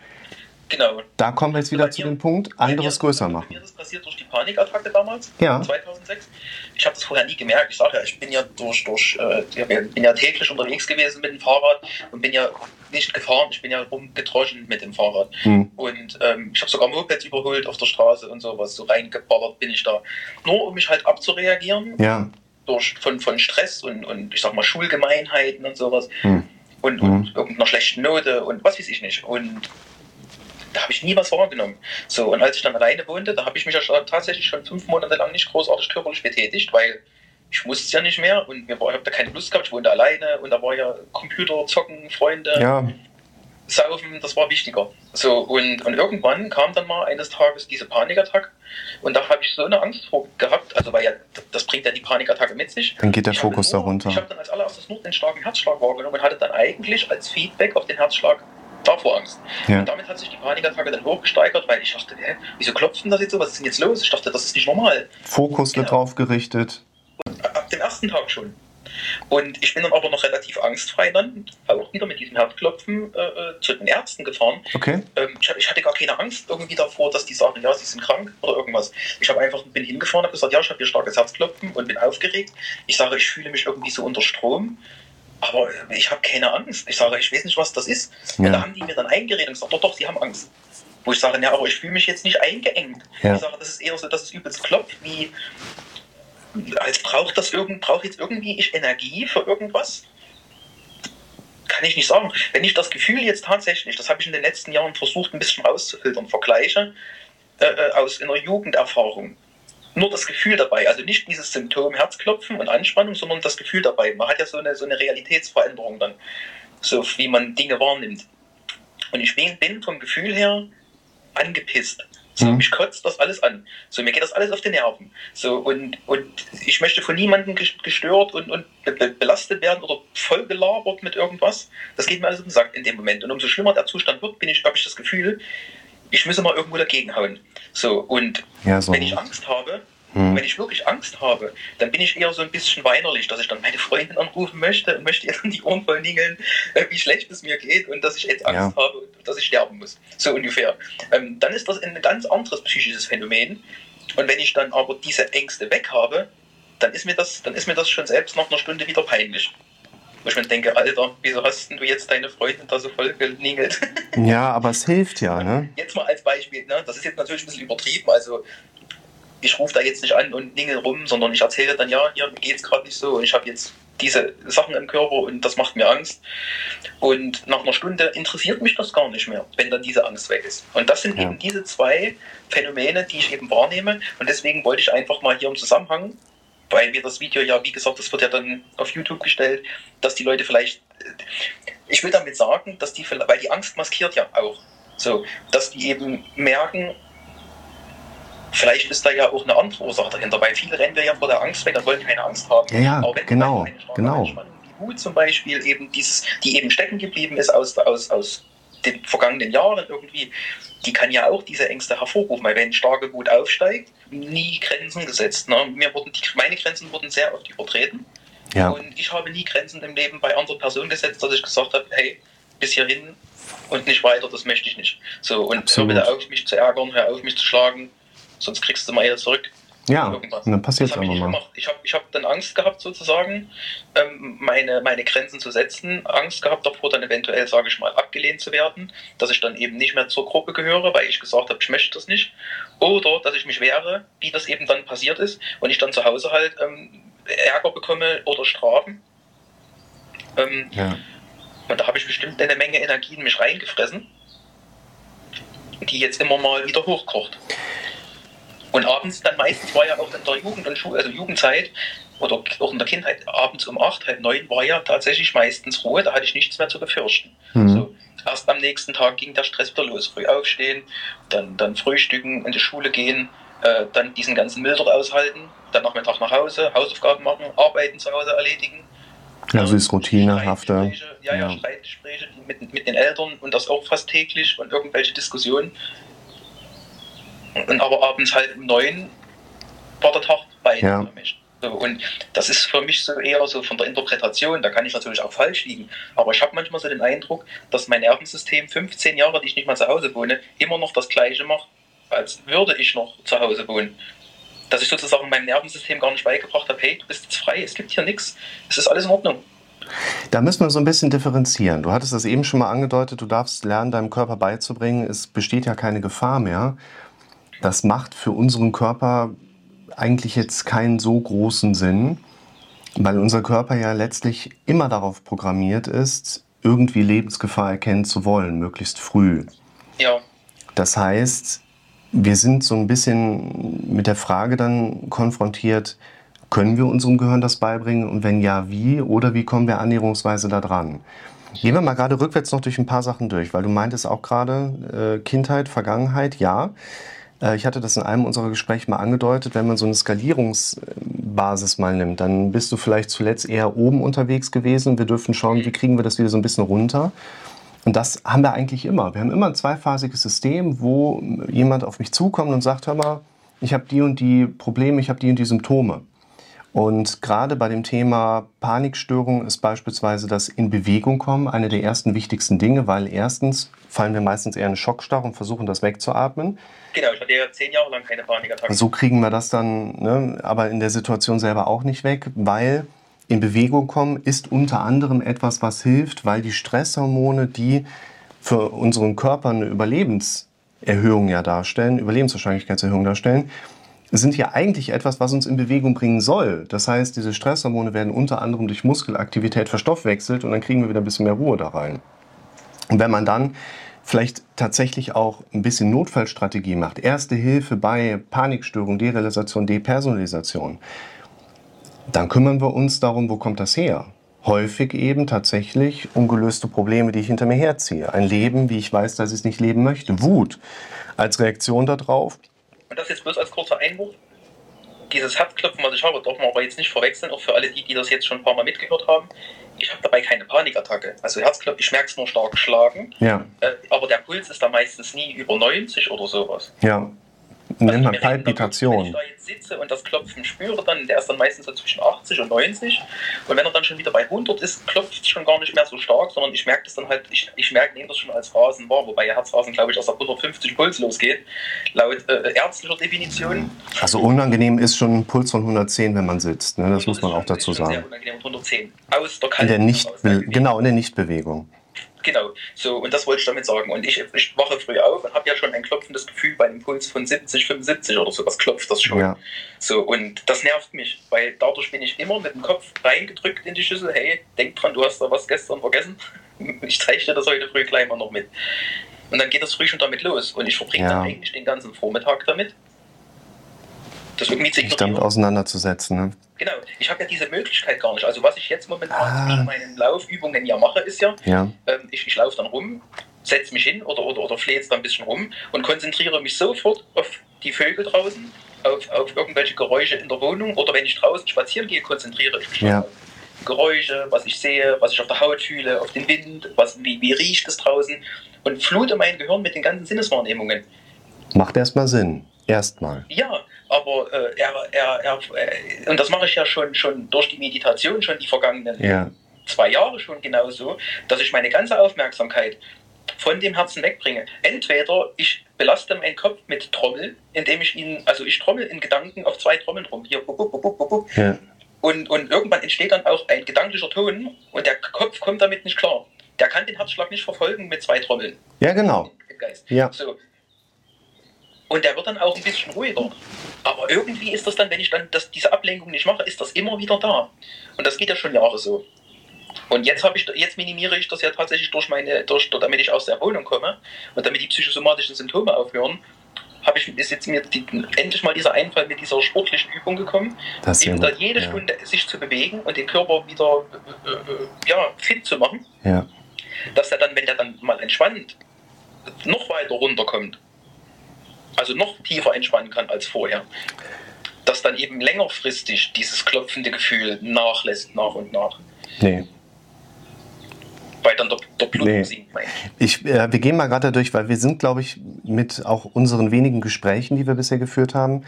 B: Genau.
A: Da kommen wir jetzt wieder zu dem Punkt, anderes größer machen.
B: Mir ist das passiert durch die Panikattacke damals,
A: ja.
B: 2006. Ich habe das vorher nie gemerkt. Ich sage ja, ich bin ja durch, durch äh, bin ja täglich unterwegs gewesen mit dem Fahrrad und bin ja nicht gefahren, ich bin ja rumgetroschen mit dem Fahrrad. Hm. Und ähm, ich habe sogar Mopeds überholt auf der Straße und sowas. So reingeballert bin ich da. Nur um mich halt abzureagieren.
A: Ja
B: durch, von, von Stress und, und ich sag mal Schulgemeinheiten und sowas hm. und, und hm. irgendeiner schlechten Note und was weiß ich nicht. Und da habe ich nie was wahrgenommen. So, und als ich dann alleine wohnte, da habe ich mich ja tatsächlich schon fünf Monate lang nicht großartig körperlich betätigt, weil ich musste es ja nicht mehr und mir war, ich habe da keine Lust gehabt, ich wohnte alleine und da war ja Computer, Zocken, Freunde.
A: Ja.
B: Saufen, das war wichtiger. So, und, und irgendwann kam dann mal eines Tages diese Panikattacke und da habe ich so eine Angst vor gehabt, also weil ja, das bringt ja die Panikattacke mit sich.
A: Dann geht der ich Fokus nur, darunter.
B: Ich habe dann als allererstes nur den starken Herzschlag wahrgenommen und hatte dann eigentlich als Feedback auf den Herzschlag davor Angst. Ja. Und damit hat sich die Panikattacke dann hochgesteigert, weil ich dachte, hä, wieso klopft denn das jetzt so? Was ist denn jetzt los? Ich dachte, das ist nicht normal.
A: Fokus genau. wird drauf gerichtet.
B: Und ab dem ersten Tag schon. Und ich bin dann aber noch relativ angstfrei dann, auch wieder mit diesem Herzklopfen äh, äh, zu den Ärzten gefahren.
A: Okay.
B: Ähm, ich, ich, hatte gar keine Angst irgendwie davor, dass die sagen, ja, sie sind krank oder irgendwas. Ich habe einfach bin hingefahren, habe gesagt, ja, ich habe hier starkes Herzklopfen und bin aufgeregt. Ich sage, ich fühle mich irgendwie so unter Strom. Aber ich habe keine Angst. Ich sage, ich weiß nicht, was das ist. Ja. Und da haben die mir dann eingeredet und gesagt, doch, doch, sie haben Angst. Wo ich sage, ja, aber ich fühle mich jetzt nicht eingeengt. Ja. Ich sage, das ist eher so, dass es übelst klopft, wie, als braucht das irgend, braucht jetzt irgendwie ich Energie für irgendwas? Kann ich nicht sagen. Wenn ich das Gefühl jetzt tatsächlich, das habe ich in den letzten Jahren versucht, ein bisschen rauszufiltern, vergleiche äh, äh aus einer Jugenderfahrung. Nur das Gefühl dabei, also nicht dieses Symptom Herzklopfen und Anspannung, sondern das Gefühl dabei. Man hat ja so eine, so eine Realitätsveränderung dann, so wie man Dinge wahrnimmt. Und ich bin, bin vom Gefühl her angepisst. So, mhm. mich kotzt das alles an. So, mir geht das alles auf die Nerven. So, und, und ich möchte von niemandem gestört und, und belastet werden oder voll gelabert mit irgendwas. Das geht mir alles auf den Sack in dem Moment. Und umso schlimmer der Zustand wird, bin ich, habe ich das Gefühl, ich müsse mal irgendwo dagegen hauen. So, und ja, so. wenn ich Angst habe, hm. Wenn ich wirklich Angst habe, dann bin ich eher so ein bisschen weinerlich, dass ich dann meine Freundin anrufen möchte und möchte ihr dann die Ohren voll ningeln, äh, wie schlecht es mir geht und dass ich jetzt Angst ja. habe und dass ich sterben muss. So ungefähr. Ähm, dann ist das ein ganz anderes psychisches Phänomen. Und wenn ich dann aber diese Ängste weg habe, dann ist mir das, dann ist mir das schon selbst nach einer Stunde wieder peinlich. Wo ich mir denke, Alter, wieso hast du jetzt deine Freundin da so voll geningelt?
A: Ja, aber es hilft ja, ne?
B: Jetzt mal als Beispiel, ne? Das ist jetzt natürlich ein bisschen übertrieben, also ich rufe da jetzt nicht an und ningel rum, sondern ich erzähle dann, ja, hier geht es gerade nicht so und ich habe jetzt diese Sachen im Körper und das macht mir Angst. Und nach einer Stunde interessiert mich das gar nicht mehr, wenn dann diese Angst weg ist. Und das sind ja. eben diese zwei Phänomene, die ich eben wahrnehme. Und deswegen wollte ich einfach mal hier im Zusammenhang, weil wir das Video ja, wie gesagt, das wird ja dann auf YouTube gestellt, dass die Leute vielleicht, ich will damit sagen, dass die, weil die Angst maskiert ja auch, so, dass die eben merken, Vielleicht ist da ja auch eine andere Ursache dahinter, weil viele rennen wir ja vor der Angst weg und wollen keine Angst haben.
A: Ja, ja Aber wenn genau, genau.
B: Die Wut zum Beispiel eben dieses, die eben stecken geblieben ist aus, aus, aus den vergangenen Jahren irgendwie, die kann ja auch diese Ängste hervorrufen, weil wenn starke Wut aufsteigt, nie Grenzen gesetzt. Ne? Mir wurden die, meine Grenzen wurden sehr oft übertreten. Ja. Und ich habe nie Grenzen im Leben bei anderen Personen gesetzt, dass ich gesagt habe, hey, bis hierhin und nicht weiter, das möchte ich nicht. So, und Absolut. hör bitte auf, mich zu ärgern, hör auf, mich zu schlagen sonst kriegst du mal eher zurück.
A: Ja, irgendwas. dann passiert es
B: einfach mal. Ich habe ich hab dann Angst gehabt, sozusagen, ähm, meine, meine Grenzen zu setzen. Angst gehabt davor, dann eventuell, sage ich mal, abgelehnt zu werden. Dass ich dann eben nicht mehr zur Gruppe gehöre, weil ich gesagt habe, ich möchte das nicht. Oder dass ich mich wehre, wie das eben dann passiert ist. Und ich dann zu Hause halt ähm, Ärger bekomme oder Strafen. Ähm, ja. Und da habe ich bestimmt eine Menge Energie in mich reingefressen, die jetzt immer mal wieder hochkocht. Und abends dann meistens war ja auch in der Jugend und Schul also Jugendzeit oder auch in der Kindheit abends um acht, halb neun war ja tatsächlich meistens Ruhe, da hatte ich nichts mehr zu befürchten. Mhm. So, erst am nächsten Tag ging der Stress wieder los. Früh aufstehen, dann, dann frühstücken, in die Schule gehen, äh, dann diesen ganzen Müll dort aushalten, dann Nachmittag nach Hause, Hausaufgaben machen, Arbeiten zu Hause erledigen.
A: Also ist routinehafter.
B: Ja, ja, ja, Streitgespräche mit, mit den Eltern und das auch fast täglich und irgendwelche Diskussionen. Und aber abends halt um neun war der Tag bei ja. So, und das ist für mich so eher so von der Interpretation, da kann ich natürlich auch falsch liegen, aber ich habe manchmal so den Eindruck, dass mein Nervensystem 15 Jahre, die ich nicht mal zu Hause wohne, immer noch das gleiche macht, als würde ich noch zu Hause wohnen. Dass ich sozusagen meinem Nervensystem gar nicht beigebracht habe, hey, du bist jetzt frei, es gibt hier nichts, es ist alles in Ordnung.
A: Da müssen wir so ein bisschen differenzieren. Du hattest das eben schon mal angedeutet, du darfst lernen, deinem Körper beizubringen, es besteht ja keine Gefahr mehr. Das macht für unseren Körper eigentlich jetzt keinen so großen Sinn, weil unser Körper ja letztlich immer darauf programmiert ist, irgendwie Lebensgefahr erkennen zu wollen, möglichst früh.
B: Ja.
A: Das heißt, wir sind so ein bisschen mit der Frage dann konfrontiert, können wir unserem Gehirn das beibringen und wenn ja, wie oder wie kommen wir annäherungsweise da dran? Gehen wir mal gerade rückwärts noch durch ein paar Sachen durch, weil du meintest auch gerade äh, Kindheit, Vergangenheit, ja. Äh, ich hatte das in einem unserer Gespräche mal angedeutet, wenn man so eine Skalierungsbasis mal nimmt, dann bist du vielleicht zuletzt eher oben unterwegs gewesen. Wir dürfen schauen, wie kriegen wir das wieder so ein bisschen runter. Und das haben wir eigentlich immer. Wir haben immer ein zweiphasiges System, wo jemand auf mich zukommt und sagt, hör mal, ich habe die und die Probleme, ich habe die und die Symptome. Und gerade bei dem Thema Panikstörung ist beispielsweise das in Bewegung kommen eine der ersten wichtigsten Dinge, weil erstens fallen wir meistens eher in Schockstarre und versuchen das wegzuatmen.
B: Genau, ich hatte ja zehn Jahre lang keine Panikattacken.
A: So kriegen wir das dann, ne, aber in der Situation selber auch nicht weg, weil in Bewegung kommen ist unter anderem etwas, was hilft, weil die Stresshormone, die für unseren Körper eine Überlebenserhöhung ja darstellen, Überlebenswahrscheinlichkeitserhöhung darstellen, sind ja eigentlich etwas, was uns in Bewegung bringen soll. Das heißt, diese Stresshormone werden unter anderem durch Muskelaktivität verstoffwechselt und dann kriegen wir wieder ein bisschen mehr Ruhe da rein. Und wenn man dann vielleicht tatsächlich auch ein bisschen Notfallstrategie macht, erste Hilfe bei Panikstörung, Derealisation, Depersonalisation, dann kümmern wir uns darum, wo kommt das her? häufig eben tatsächlich ungelöste Probleme, die ich hinter mir herziehe. Ein Leben, wie ich weiß, dass ich es nicht leben möchte. Wut als Reaktion darauf.
B: Und das jetzt bloß als kurzer Einwurf. Dieses Herzklopfen, was ich habe, darf man aber jetzt nicht verwechseln, auch für alle die, die das jetzt schon ein paar Mal mitgehört haben. Ich habe dabei keine Panikattacke. Also Herzklopfen, ich merke es nur stark schlagen.
A: Ja.
B: Äh, aber der Puls ist da meistens nie über 90 oder sowas.
A: Ja. Nennt man Palpitation. Wenn
B: ich da jetzt sitze und das Klopfen spüre, dann, der ist dann meistens so zwischen 80 und 90. Und wenn er dann schon wieder bei 100 ist, klopft es schon gar nicht mehr so stark, sondern ich merke das dann halt, ich, ich merke, nehme das schon als Rasen wahr, wobei Herzrasen, glaube ich, erst ab 150 Puls losgeht, laut äh, ärztlicher Definition.
A: Also unangenehm ist schon ein Puls von 110, wenn man sitzt, ne? das muss man auch dazu sagen. Sehr
B: unangenehm, 110. Aus der
A: in der nicht, genau, in der Nichtbewegung.
B: Genau, so und das wollte ich damit sagen. Und ich, ich wache früh auf und habe ja schon ein klopfendes Gefühl bei einem Puls von 70, 75 oder sowas klopft das schon. Ja. So und das nervt mich, weil dadurch bin ich immer mit dem Kopf reingedrückt in die Schüssel. Hey, denk dran, du hast da was gestern vergessen. Ich zeige dir das heute früh gleich mal noch mit. Und dann geht das früh schon damit los und ich verbringe ja. dann eigentlich den ganzen Vormittag damit
A: das irgendwie zu damit auseinanderzusetzen. Ne?
B: Genau, ich habe ja diese Möglichkeit gar nicht. Also was ich jetzt momentan ah. zwischen meinen Laufübungen ja mache, ist ja,
A: ja.
B: Ähm, ich, ich laufe dann rum, setze mich hin oder, oder, oder flehe jetzt da ein bisschen rum und konzentriere mich sofort auf die Vögel draußen, auf, auf irgendwelche Geräusche in der Wohnung oder wenn ich draußen spazieren gehe, konzentriere ich mich
A: ja. auf
B: Geräusche, was ich sehe, was ich auf der Haut fühle, auf den Wind, was, wie, wie riecht es draußen und flute mein Gehirn mit den ganzen Sinneswahrnehmungen.
A: Macht erstmal Sinn. Erstmal.
B: Ja, aber äh, er, er, er, äh, und das mache ich ja schon, schon durch die Meditation, schon die vergangenen
A: ja.
B: zwei Jahre schon genauso, dass ich meine ganze Aufmerksamkeit von dem Herzen wegbringe. Entweder ich belaste meinen Kopf mit Trommel, indem ich ihn, also ich trommel in Gedanken auf zwei Trommeln rum, hier, bup, bup, bup,
A: ja.
B: und, und irgendwann entsteht dann auch ein gedanklicher Ton und der Kopf kommt damit nicht klar. Der kann den Herzschlag nicht verfolgen mit zwei Trommeln.
A: Ja, genau. Ja.
B: So, und der wird dann auch ein bisschen ruhiger. Aber irgendwie ist das dann, wenn ich dann das, diese Ablenkung nicht mache, ist das immer wieder da. Und das geht ja schon Jahre so. Und jetzt ich, jetzt minimiere ich das ja tatsächlich durch meine, durch, damit ich aus der Wohnung komme und damit die psychosomatischen Symptome aufhören, habe ich ist jetzt mir die, endlich mal dieser Einfall mit dieser sportlichen Übung gekommen, eben da jede ja. Stunde sich zu bewegen und den Körper wieder äh, äh, ja, fit zu machen.
A: Ja.
B: Dass er dann, wenn der dann mal entspannt, noch weiter runterkommt also noch tiefer entspannen kann als vorher. Dass dann eben längerfristig dieses klopfende Gefühl nachlässt nach und nach.
A: Nee.
B: Weil dann der, der Blut nee. sinkt.
A: Ich, äh, wir gehen mal gerade durch, weil wir sind, glaube ich, mit auch unseren wenigen Gesprächen, die wir bisher geführt haben,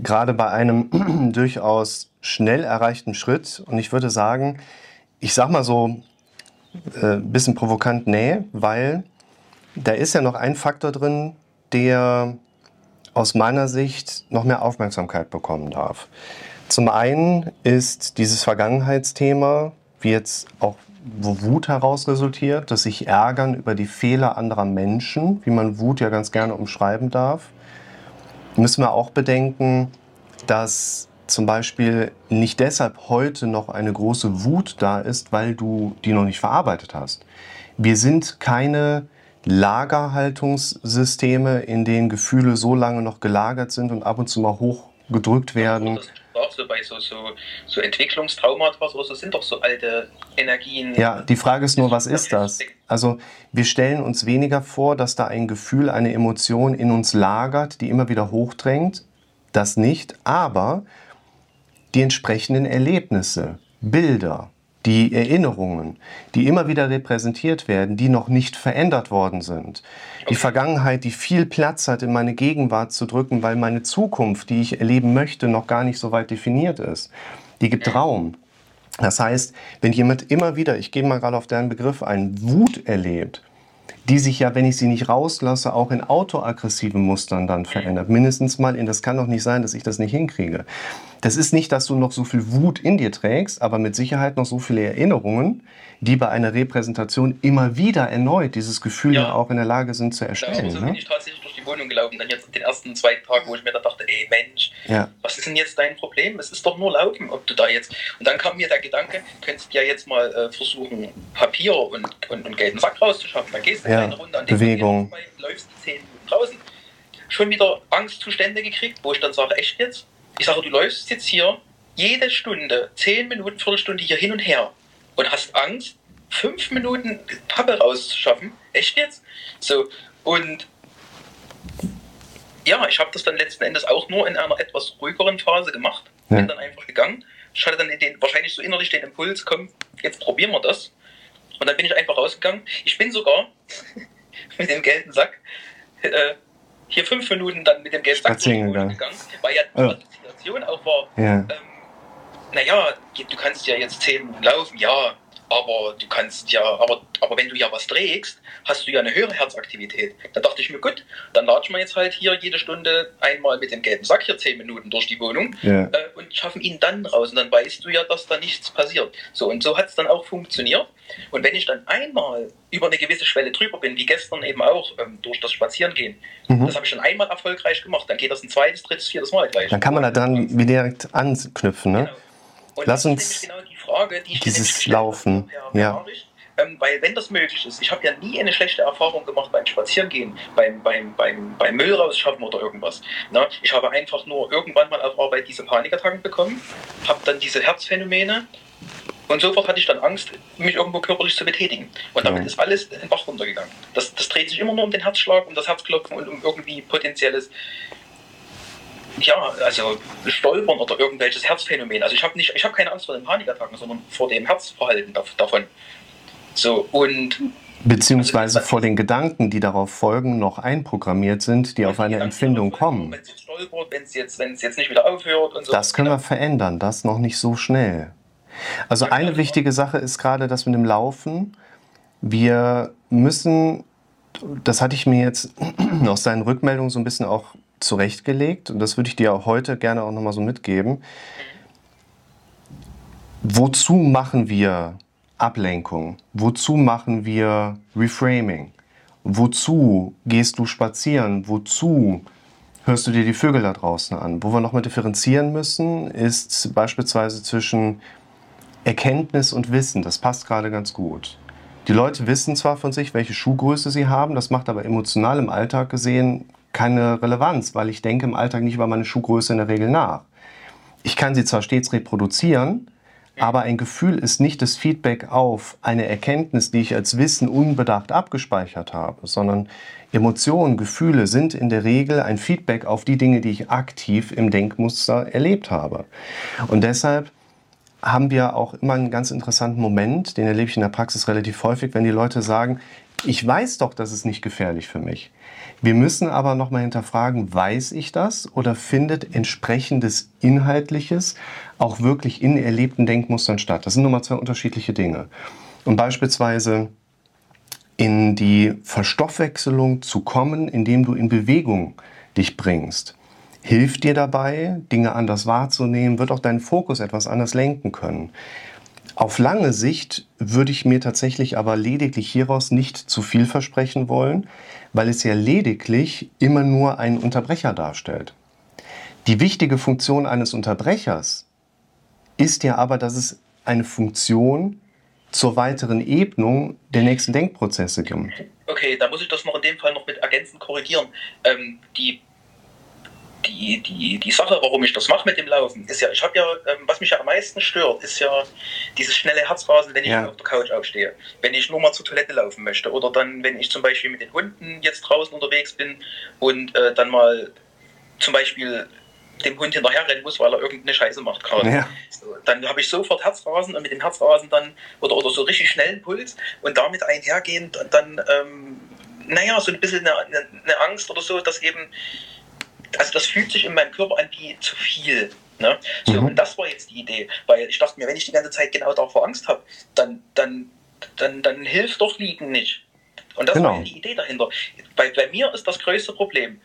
A: gerade bei einem durchaus schnell erreichten Schritt. Und ich würde sagen, ich sag mal so ein äh, bisschen provokant, nee, weil da ist ja noch ein Faktor drin, der aus meiner Sicht noch mehr Aufmerksamkeit bekommen darf. Zum einen ist dieses Vergangenheitsthema, wie jetzt auch wo Wut heraus resultiert, dass sich ärgern über die Fehler anderer Menschen, wie man Wut ja ganz gerne umschreiben darf, müssen wir auch bedenken, dass zum Beispiel nicht deshalb heute noch eine große Wut da ist, weil du die noch nicht verarbeitet hast. Wir sind keine Lagerhaltungssysteme, in denen Gefühle so lange noch gelagert sind und ab und zu mal hochgedrückt werden.
B: Auch so bei so, so, so Entwicklungstraumata oder so sind doch so alte Energien.
A: Ja, die Frage ist nur, was ist das? Also wir stellen uns weniger vor, dass da ein Gefühl, eine Emotion in uns lagert, die immer wieder hochdrängt. Das nicht, aber die entsprechenden Erlebnisse, Bilder, die Erinnerungen, die immer wieder repräsentiert werden, die noch nicht verändert worden sind. Die Vergangenheit, die viel Platz hat, in meine Gegenwart zu drücken, weil meine Zukunft, die ich erleben möchte, noch gar nicht so weit definiert ist. Die gibt Raum. Das heißt, wenn jemand immer wieder, ich gehe mal gerade auf deinen Begriff ein, Wut erlebt, die sich ja, wenn ich sie nicht rauslasse, auch in autoaggressiven Mustern dann verändert. Mindestens mal in, das kann doch nicht sein, dass ich das nicht hinkriege. Das ist nicht, dass du noch so viel Wut in dir trägst, aber mit Sicherheit noch so viele Erinnerungen, die bei einer Repräsentation immer wieder erneut dieses Gefühl ja, auch in der Lage sind zu erstellen.
B: So ne? bin ich tatsächlich Wohnung gelaufen, dann jetzt den ersten zwei Tagen, wo ich mir da dachte, ey Mensch,
A: ja.
B: was ist denn jetzt dein Problem? Es ist doch nur Laufen, ob du da jetzt. Und dann kam mir der Gedanke, könntest ja jetzt mal äh, versuchen, Papier und, und, und gelben Sack rauszuschaffen. Dann gehst du
A: ja, eine Runde an den Bewegung.
B: Vorbei, läufst die 10 Minuten draußen. Schon wieder Angstzustände gekriegt, wo ich dann sage, echt jetzt? Ich sage, du läufst jetzt hier jede Stunde, 10 Minuten, Viertelstunde hier hin und her. und hast Angst, fünf Minuten Pappe rauszuschaffen. Echt jetzt? So, und ja, ich habe das dann letzten Endes auch nur in einer etwas ruhigeren Phase gemacht. Ja. Bin dann einfach gegangen. Ich hatte dann den, wahrscheinlich so innerlich den Impuls, komm, jetzt probieren wir das. Und dann bin ich einfach rausgegangen. Ich bin sogar mit dem gelben Sack äh, hier fünf Minuten dann mit dem gelben Sack gegangen, weil ja die oh. Situation auch war, ja. ähm, naja, du kannst ja jetzt zehn Minuten laufen, ja, aber du kannst ja, aber, aber wenn du ja was trägst, hast du ja eine höhere Herzaktivität. Da dachte ich mir, gut, dann latschen wir jetzt halt hier jede Stunde einmal mit dem gelben Sack hier zehn Minuten durch die Wohnung ja. äh, und schaffen ihn dann raus. Und dann weißt du ja, dass da nichts passiert. So, und so hat es dann auch funktioniert. Und wenn ich dann einmal über eine gewisse Schwelle drüber bin, wie gestern eben auch ähm, durch das Spazierengehen, mhm. das habe ich schon einmal erfolgreich gemacht, dann geht das ein zweites, drittes, viertes Mal gleich.
A: Dann kann man da dann direkt anknüpfen, ne? Genau.
B: Lass uns genau die Frage, die
A: dieses Laufen, ja.
B: Ähm, weil wenn das möglich ist, ich habe ja nie eine schlechte Erfahrung gemacht beim Spazierengehen, beim, beim, beim, beim Müll rausschaffen oder irgendwas. Na, ich habe einfach nur irgendwann mal auf Arbeit diese Panikattacken bekommen, habe dann diese Herzphänomene und sofort hatte ich dann Angst, mich irgendwo körperlich zu betätigen. Und damit ja. ist alles in den Bach runtergegangen. Das, das dreht sich immer nur um den Herzschlag, um das Herzklopfen und um irgendwie potenzielles ja, also Stolpern oder irgendwelches Herzphänomen. Also ich habe nicht, ich habe keine Angst vor den Panikattacken, sondern vor dem Herzverhalten davon. So und
A: beziehungsweise also, vor den Gedanken, die darauf folgen, noch einprogrammiert sind, die auf eine Empfindung kommen. Wenn es jetzt
B: stolpert, wenn es jetzt, jetzt nicht wieder aufhört und
A: so. Das können wir verändern, das noch nicht so schnell. Also eine wichtige Sache ist gerade das mit dem Laufen. Wir müssen, das hatte ich mir jetzt aus seinen Rückmeldungen so ein bisschen auch zurechtgelegt und das würde ich dir auch heute gerne auch nochmal so mitgeben. Wozu machen wir Ablenkung? Wozu machen wir Reframing? Wozu gehst du spazieren? Wozu hörst du dir die Vögel da draußen an? Wo wir nochmal differenzieren müssen, ist beispielsweise zwischen Erkenntnis und Wissen. Das passt gerade ganz gut. Die Leute wissen zwar von sich, welche Schuhgröße sie haben, das macht aber emotional im Alltag gesehen keine Relevanz, weil ich denke im Alltag nicht über meine Schuhgröße in der Regel nach. Ich kann sie zwar stets reproduzieren, aber ein Gefühl ist nicht das Feedback auf eine Erkenntnis, die ich als Wissen unbedacht abgespeichert habe, sondern Emotionen, Gefühle sind in der Regel ein Feedback auf die Dinge, die ich aktiv im Denkmuster erlebt habe. Und deshalb haben wir auch immer einen ganz interessanten Moment, den erlebe ich in der Praxis relativ häufig, wenn die Leute sagen, ich weiß doch, das ist nicht gefährlich für mich. Wir müssen aber nochmal hinterfragen, weiß ich das oder findet entsprechendes Inhaltliches auch wirklich in erlebten Denkmustern statt? Das sind nun mal zwei unterschiedliche Dinge. Und beispielsweise in die Verstoffwechselung zu kommen, indem du in Bewegung dich bringst, hilft dir dabei, Dinge anders wahrzunehmen, wird auch deinen Fokus etwas anders lenken können. Auf lange Sicht würde ich mir tatsächlich aber lediglich hieraus nicht zu viel versprechen wollen, weil es ja lediglich immer nur einen Unterbrecher darstellt. Die wichtige Funktion eines Unterbrechers ist ja aber, dass es eine Funktion zur weiteren Ebnung der nächsten Denkprozesse gibt.
B: Okay, da muss ich das noch in dem Fall noch mit ergänzend korrigieren. Ähm, die die, die, die Sache, warum ich das mache mit dem Laufen, ist ja, ich habe ja, ähm, was mich ja am meisten stört, ist ja dieses schnelle Herzrasen, wenn ich ja. auf der Couch aufstehe. Wenn ich nur mal zur Toilette laufen möchte oder dann, wenn ich zum Beispiel mit den Hunden jetzt draußen unterwegs bin und äh, dann mal zum Beispiel dem Hund hinterher rennen muss, weil er irgendeine Scheiße macht gerade. Ja. So, dann habe ich sofort Herzrasen und mit dem Herzrasen dann oder, oder so richtig schnellen Puls und damit einhergehend dann, ähm, naja, so ein bisschen eine, eine Angst oder so, dass eben also das fühlt sich in meinem Körper an wie zu viel. Ne? So, mhm. Und das war jetzt die Idee, weil ich dachte mir, wenn ich die ganze Zeit genau davor Angst habe, dann, dann, dann, dann hilft doch Liegen nicht. Und das genau. war die Idee dahinter. Bei, bei mir ist das größte Problem,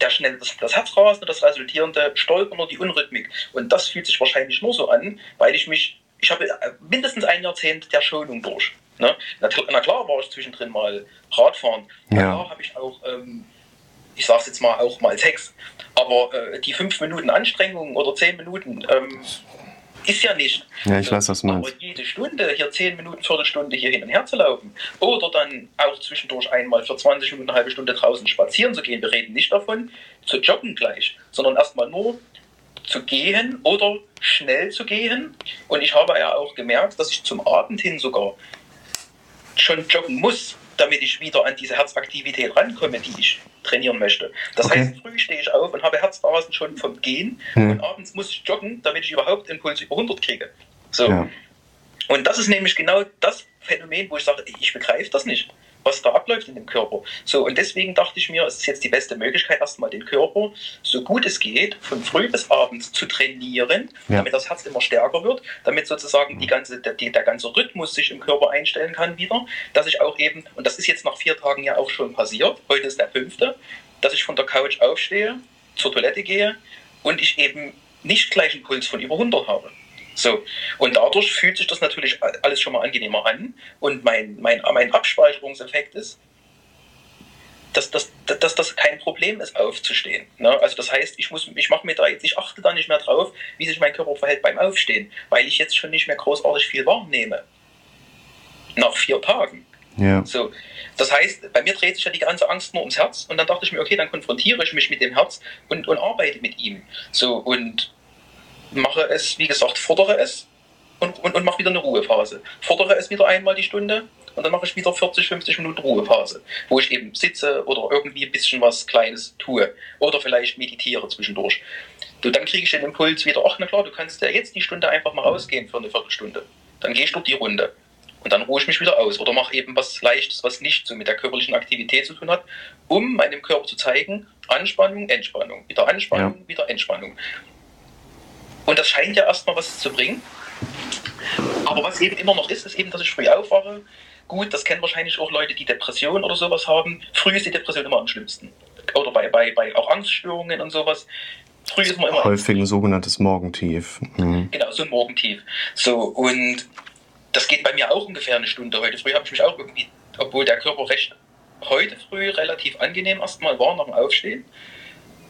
B: der schnell das, das Herzrasen und das resultierende Stolpern oder die Unrhythmik. Und das fühlt sich wahrscheinlich nur so an, weil ich mich, ich habe mindestens ein Jahrzehnt der Schonung durch. Ne? Na, na, klar war ich zwischendrin mal Radfahren. Ja. Klar habe ich auch ähm, ich sage es jetzt mal auch mal Text, aber äh, die fünf Minuten Anstrengung oder zehn Minuten ähm, ist ja nicht.
A: Ja, ich weiß, was du meinst.
B: Aber jede Stunde, hier zehn Minuten, Viertelstunde hier hin und her zu laufen oder dann auch zwischendurch einmal für 20 Minuten, eine halbe Stunde draußen spazieren zu gehen. Wir reden nicht davon, zu joggen gleich, sondern erstmal nur zu gehen oder schnell zu gehen. Und ich habe ja auch gemerkt, dass ich zum Abend hin sogar schon joggen muss, damit ich wieder an diese Herzaktivität rankomme, die ich trainieren möchte. Das okay. heißt, früh stehe ich auf und habe Herzrasen schon vom Gehen hm. und abends muss ich joggen, damit ich überhaupt Impuls über 100 kriege. So. Ja. Und das ist nämlich genau das Phänomen, wo ich sage, ich begreife das nicht was da abläuft in dem Körper. So, und deswegen dachte ich mir, es ist jetzt die beste Möglichkeit, erstmal den Körper, so gut es geht, von früh bis abends zu trainieren, ja. damit das Herz immer stärker wird, damit sozusagen die ganze, der, der ganze Rhythmus sich im Körper einstellen kann wieder, dass ich auch eben, und das ist jetzt nach vier Tagen ja auch schon passiert, heute ist der fünfte, dass ich von der Couch aufstehe, zur Toilette gehe und ich eben nicht gleich einen Puls von über 100 habe. So, und dadurch fühlt sich das natürlich alles schon mal angenehmer an. Und mein, mein, mein Abspeicherungseffekt ist, dass, dass, dass das kein Problem ist, aufzustehen. Ne? Also das heißt, ich, muss, ich mache mir da jetzt, ich achte da nicht mehr drauf, wie sich mein Körper verhält beim Aufstehen, weil ich jetzt schon nicht mehr großartig viel wahrnehme. Nach vier Tagen. Ja. So, das heißt, bei mir dreht sich ja die ganze Angst nur ums Herz und dann dachte ich mir, okay, dann konfrontiere ich mich mit dem Herz und, und arbeite mit ihm. So, und mache es, wie gesagt, fordere es und, und, und mache wieder eine Ruhephase. Fordere es wieder einmal die Stunde und dann mache ich wieder 40, 50 Minuten Ruhephase, wo ich eben sitze oder irgendwie ein bisschen was Kleines tue oder vielleicht meditiere zwischendurch. Du, dann kriege ich den Impuls wieder, ach na klar, du kannst ja jetzt die Stunde einfach mal rausgehen für eine Viertelstunde. Dann gehe ich durch die Runde und dann ruhe ich mich wieder aus oder mache eben was Leichtes, was nicht so mit der körperlichen Aktivität zu tun hat, um meinem Körper zu zeigen, Anspannung, Entspannung, wieder Anspannung, ja. wieder Entspannung. Und das scheint ja erstmal was zu bringen. Aber was eben immer noch ist, ist eben, dass ich früh aufwache. Gut, das kennen wahrscheinlich auch Leute, die Depressionen oder sowas haben. Früh ist die Depression immer am schlimmsten. Oder bei, bei, bei auch Angststörungen und sowas.
A: Früh ist man immer. Häufig ein sogenanntes Morgentief.
B: Mhm. Genau, so ein Morgentief. So, und das geht bei mir auch ungefähr eine Stunde heute. Früh habe ich mich auch irgendwie, obwohl der Körper recht heute früh relativ angenehm erstmal war nach dem Aufstehen,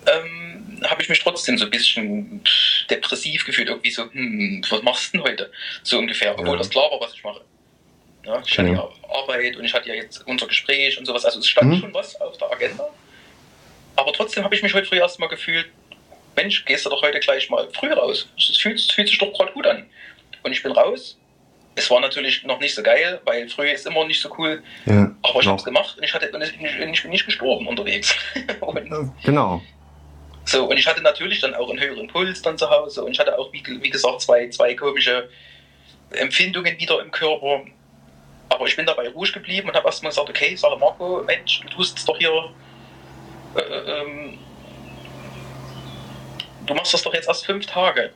B: ähm, habe ich mich trotzdem so ein bisschen depressiv gefühlt, irgendwie so, hm, was machst du denn heute? So ungefähr, obwohl ja. das klar war, was ich mache. Ja, ich hatte ja Arbeit und ich hatte ja jetzt unser Gespräch und sowas, also es stand mhm. schon was auf der Agenda. Aber trotzdem habe ich mich heute früh erstmal gefühlt, Mensch, gehst du doch heute gleich mal früh raus. Es fühlt, fühlt sich doch gerade gut an. Und ich bin raus. Es war natürlich noch nicht so geil, weil früh ist immer nicht so cool. Ja, aber ich habe es gemacht und ich, hatte, und ich bin nicht gestorben unterwegs.
A: genau.
B: So, und ich hatte natürlich dann auch einen höheren Puls dann zu Hause und ich hatte auch, wie, wie gesagt, zwei, zwei komische Empfindungen wieder im Körper. Aber ich bin dabei ruhig geblieben und habe erstmal gesagt, okay, sage Marco, Mensch, du tust es doch hier, äh, ähm, du machst das doch jetzt erst fünf Tage.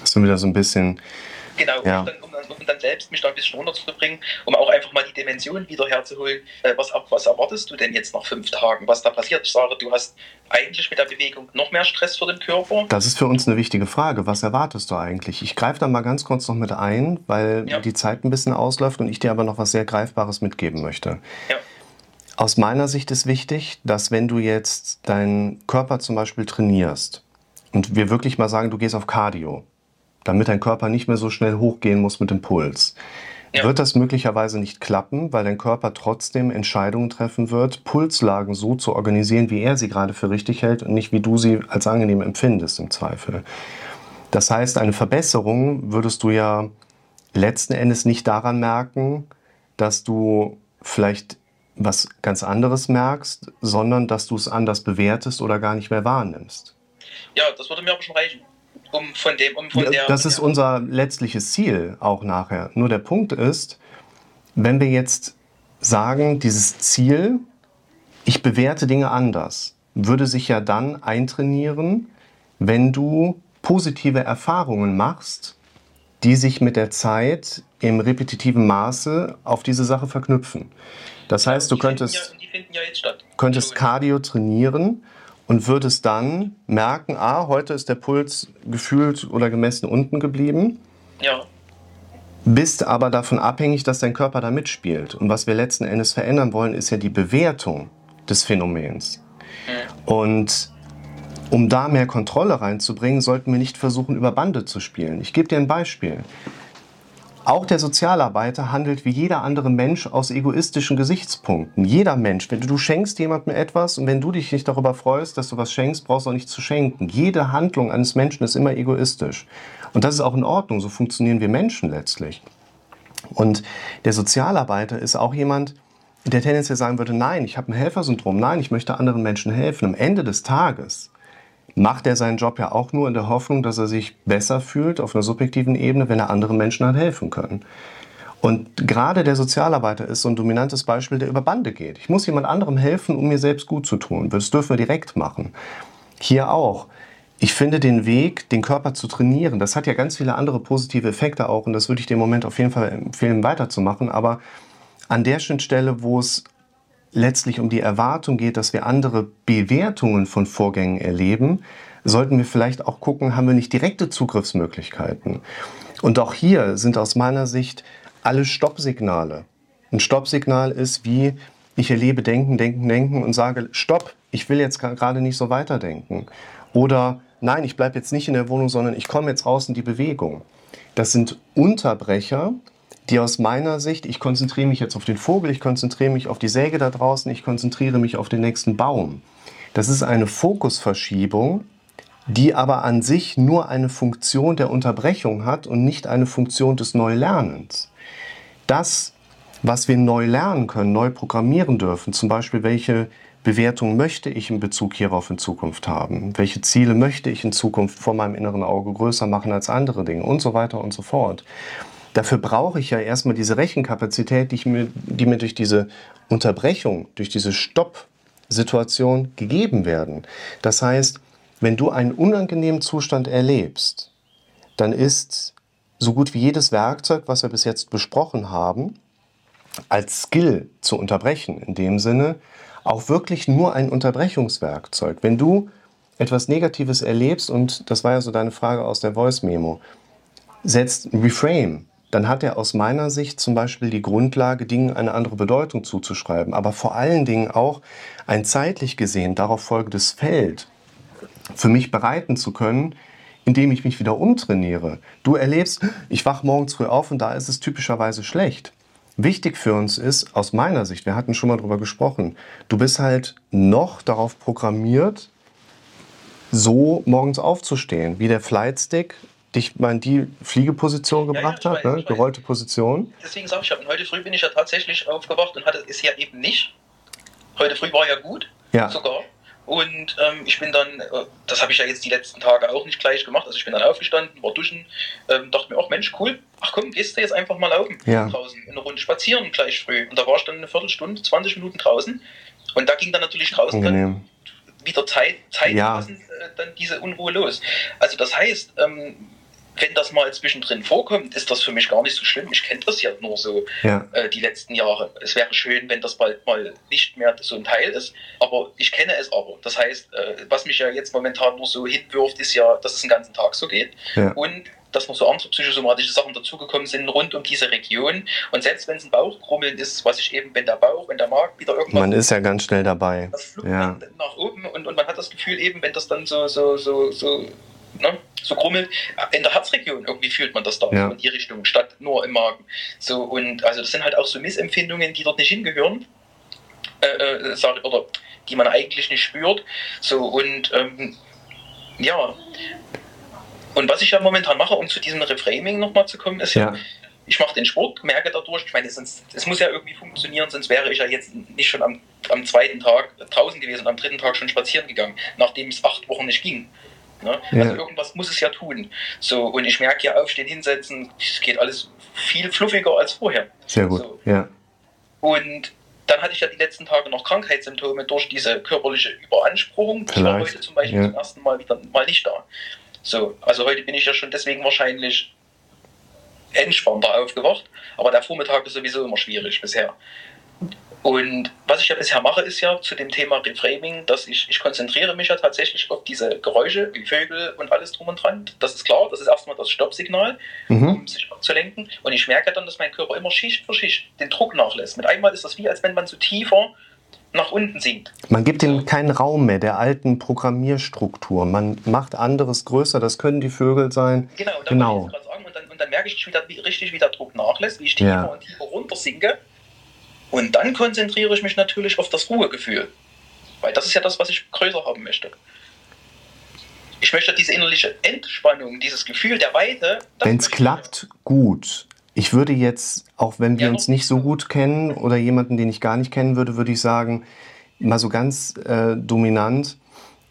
A: Hast du wieder so ein bisschen
B: Genau, ja. um, dann, um, dann, um, dann, selbst mich da ein bisschen runterzubringen, um auch einfach mal die Dimension wieder herzuholen. Äh, was, was erwartest du denn jetzt nach fünf Tagen, was da passiert? Ich sage, du hast eigentlich mit der Bewegung noch mehr Stress für den Körper.
A: Das ist für uns eine wichtige Frage. Was erwartest du eigentlich? Ich greife da mal ganz kurz noch mit ein, weil ja. die Zeit ein bisschen ausläuft und ich dir aber noch was sehr Greifbares mitgeben möchte. Ja. Aus meiner Sicht ist wichtig, dass wenn du jetzt deinen Körper zum Beispiel trainierst und wir wirklich mal sagen, du gehst auf Cardio, damit dein Körper nicht mehr so schnell hochgehen muss mit dem Puls. Ja. Wird das möglicherweise nicht klappen, weil dein Körper trotzdem Entscheidungen treffen wird, Pulslagen so zu organisieren, wie er sie gerade für richtig hält und nicht wie du sie als angenehm empfindest im Zweifel. Das heißt, eine Verbesserung würdest du ja letzten Endes nicht daran merken, dass du vielleicht was ganz anderes merkst, sondern dass du es anders bewertest oder gar nicht mehr wahrnimmst.
B: Ja, das würde mir aber schon reichen um von dem, um von
A: der. Das ist unser letztliches Ziel auch nachher. Nur der Punkt ist, wenn wir jetzt sagen, dieses Ziel, ich bewerte Dinge anders, würde sich ja dann eintrainieren, wenn du positive Erfahrungen machst, die sich mit der Zeit im repetitiven Maße auf diese Sache verknüpfen. Das heißt, du könntest, könntest Cardio trainieren und würdest dann merken, ah, heute ist der Puls gefühlt oder gemessen unten geblieben.
B: Ja.
A: Bist aber davon abhängig, dass dein Körper da mitspielt. Und was wir letzten Endes verändern wollen, ist ja die Bewertung des Phänomens. Mhm. Und um da mehr Kontrolle reinzubringen, sollten wir nicht versuchen, über Bande zu spielen. Ich gebe dir ein Beispiel. Auch der Sozialarbeiter handelt wie jeder andere Mensch aus egoistischen Gesichtspunkten. Jeder Mensch, wenn du, du schenkst jemandem etwas und wenn du dich nicht darüber freust, dass du was schenkst, brauchst du auch nicht zu schenken. Jede Handlung eines Menschen ist immer egoistisch. Und das ist auch in Ordnung, so funktionieren wir Menschen letztlich. Und der Sozialarbeiter ist auch jemand, der tendenziell sagen würde, nein, ich habe ein Helfersyndrom, nein, ich möchte anderen Menschen helfen. Am Ende des Tages macht er seinen Job ja auch nur in der Hoffnung, dass er sich besser fühlt auf einer subjektiven Ebene, wenn er anderen Menschen hat helfen können. Und gerade der Sozialarbeiter ist so ein dominantes Beispiel, der über Bande geht. Ich muss jemand anderem helfen, um mir selbst gut zu tun. Das dürfen wir direkt machen. Hier auch. Ich finde den Weg, den Körper zu trainieren, das hat ja ganz viele andere positive Effekte auch und das würde ich im Moment auf jeden Fall empfehlen, weiterzumachen. Aber an der Schnittstelle, wo es letztlich um die Erwartung geht, dass wir andere Bewertungen von Vorgängen erleben, sollten wir vielleicht auch gucken, haben wir nicht direkte Zugriffsmöglichkeiten. Und auch hier sind aus meiner Sicht alle Stoppsignale. Ein Stoppsignal ist wie, ich erlebe Denken, Denken, Denken und sage, Stopp, ich will jetzt gerade nicht so weiterdenken. Oder nein, ich bleibe jetzt nicht in der Wohnung, sondern ich komme jetzt raus in die Bewegung. Das sind Unterbrecher, die aus meiner Sicht, ich konzentriere mich jetzt auf den Vogel, ich konzentriere mich auf die Säge da draußen, ich konzentriere mich auf den nächsten Baum. Das ist eine Fokusverschiebung, die aber an sich nur eine Funktion der Unterbrechung hat und nicht eine Funktion des Neulernens. Das, was wir neu lernen können, neu programmieren dürfen, zum Beispiel welche Bewertung möchte ich in Bezug hierauf in Zukunft haben? Welche Ziele möchte ich in Zukunft vor meinem inneren Auge größer machen als andere Dinge und so weiter und so fort. Dafür brauche ich ja erstmal diese Rechenkapazität, die, mir, die mir durch diese Unterbrechung, durch diese Stopp-Situation gegeben werden. Das heißt, wenn du einen unangenehmen Zustand erlebst, dann ist so gut wie jedes Werkzeug, was wir bis jetzt besprochen haben, als Skill zu unterbrechen, in dem Sinne, auch wirklich nur ein Unterbrechungswerkzeug. Wenn du etwas Negatives erlebst, und das war ja so deine Frage aus der Voice Memo, setzt Reframe, dann hat er aus meiner Sicht zum Beispiel die Grundlage, Dingen eine andere Bedeutung zuzuschreiben, aber vor allen Dingen auch ein zeitlich gesehen darauf folgendes Feld für mich bereiten zu können, indem ich mich wieder umtrainiere. Du erlebst, ich wach morgens früh auf und da ist es typischerweise schlecht. Wichtig für uns ist, aus meiner Sicht, wir hatten schon mal darüber gesprochen, du bist halt noch darauf programmiert, so morgens aufzustehen, wie der Flightstick dich mal in die Fliegeposition gebracht ja, ja, hat, weiß, ne? gerollte Position.
B: Deswegen sage ich, heute früh bin ich ja tatsächlich aufgewacht und hatte es ja eben nicht. Heute früh war ja gut, ja. sogar. Und ähm, ich bin dann, äh, das habe ich ja jetzt die letzten Tage auch nicht gleich gemacht. Also ich bin dann aufgestanden, war duschen, ähm, dachte mir, ach Mensch, cool, ach komm, gehst du jetzt einfach mal laufen ja. draußen, eine Runde spazieren gleich früh. Und da war ich dann eine Viertelstunde, 20 Minuten draußen. Und da ging dann natürlich draußen dann wieder Zeit, Zeit ja. lassen, äh, dann diese Unruhe los. Also das heißt, ähm, wenn das mal zwischendrin vorkommt, ist das für mich gar nicht so schlimm. Ich kenne das ja nur so ja. Äh, die letzten Jahre. Es wäre schön, wenn das bald mal nicht mehr so ein Teil ist, aber ich kenne es aber. Das heißt, äh, was mich ja jetzt momentan nur so hinwirft, ist ja, dass es den ganzen Tag so geht. Ja. Und dass noch so andere psychosomatische Sachen dazugekommen sind rund um diese Region. Und selbst wenn es ein Bauchkrummeln ist, was ich eben, wenn der Bauch, wenn der Magen wieder irgendwas.
A: Man ist ja ganz schnell dabei.
B: Das flugt ja. nach oben und, und man hat das Gefühl eben, wenn das dann so, so, so, so ne, so krummelt. In der Herzregion irgendwie fühlt man das da ja. in die Richtung, statt nur im Magen. So, und also das sind halt auch so Missempfindungen, die dort nicht hingehören. Äh, äh, oder die man eigentlich nicht spürt. So, und ähm, ja. Und was ich ja momentan mache, um zu diesem Reframing nochmal zu kommen, ist ja, ja ich mache den Sport, merke dadurch, ich meine, sonst, es muss ja irgendwie funktionieren, sonst wäre ich ja jetzt nicht schon am, am zweiten Tag draußen gewesen und am dritten Tag schon spazieren gegangen, nachdem es acht Wochen nicht ging. Ne? Ja. Also irgendwas muss es ja tun. So, und ich merke ja aufstehen, hinsetzen, es geht alles viel fluffiger als vorher.
A: Sehr gut. So. Ja.
B: Und dann hatte ich ja die letzten Tage noch Krankheitssymptome durch diese körperliche Überanspruchung. Ich war heute zum Beispiel ja. zum ersten Mal wieder mal nicht da. So, also heute bin ich ja schon deswegen wahrscheinlich entspannter aufgewacht, aber der Vormittag ist sowieso immer schwierig bisher. Und was ich ja bisher mache, ist ja zu dem Thema Reframing, dass ich, ich konzentriere mich ja tatsächlich auf diese Geräusche wie Vögel und alles drum und dran. Das ist klar, das ist erstmal das Stoppsignal, mhm. um sich abzulenken. Und ich merke dann, dass mein Körper immer Schicht für Schicht den Druck nachlässt. Mit einmal ist das wie, als wenn man so tiefer nach unten sinkt.
A: Man gibt ihm keinen Raum mehr der alten Programmierstruktur. Man macht anderes größer, das können die Vögel sein.
B: Genau, genau. Und dann, und dann merke ich wieder, wie, richtig, wie der Druck nachlässt, wie ich tiefer ja. und tiefer runtersinke. Und dann konzentriere ich mich natürlich auf das Ruhegefühl. Weil das ist ja das, was ich größer haben möchte. Ich möchte diese innerliche Entspannung, dieses Gefühl der Weite.
A: Wenn es klappt, gut. Ich würde jetzt, auch wenn wir ja, uns nicht so gut kennen oder jemanden, den ich gar nicht kennen würde, würde ich sagen, mal so ganz äh, dominant,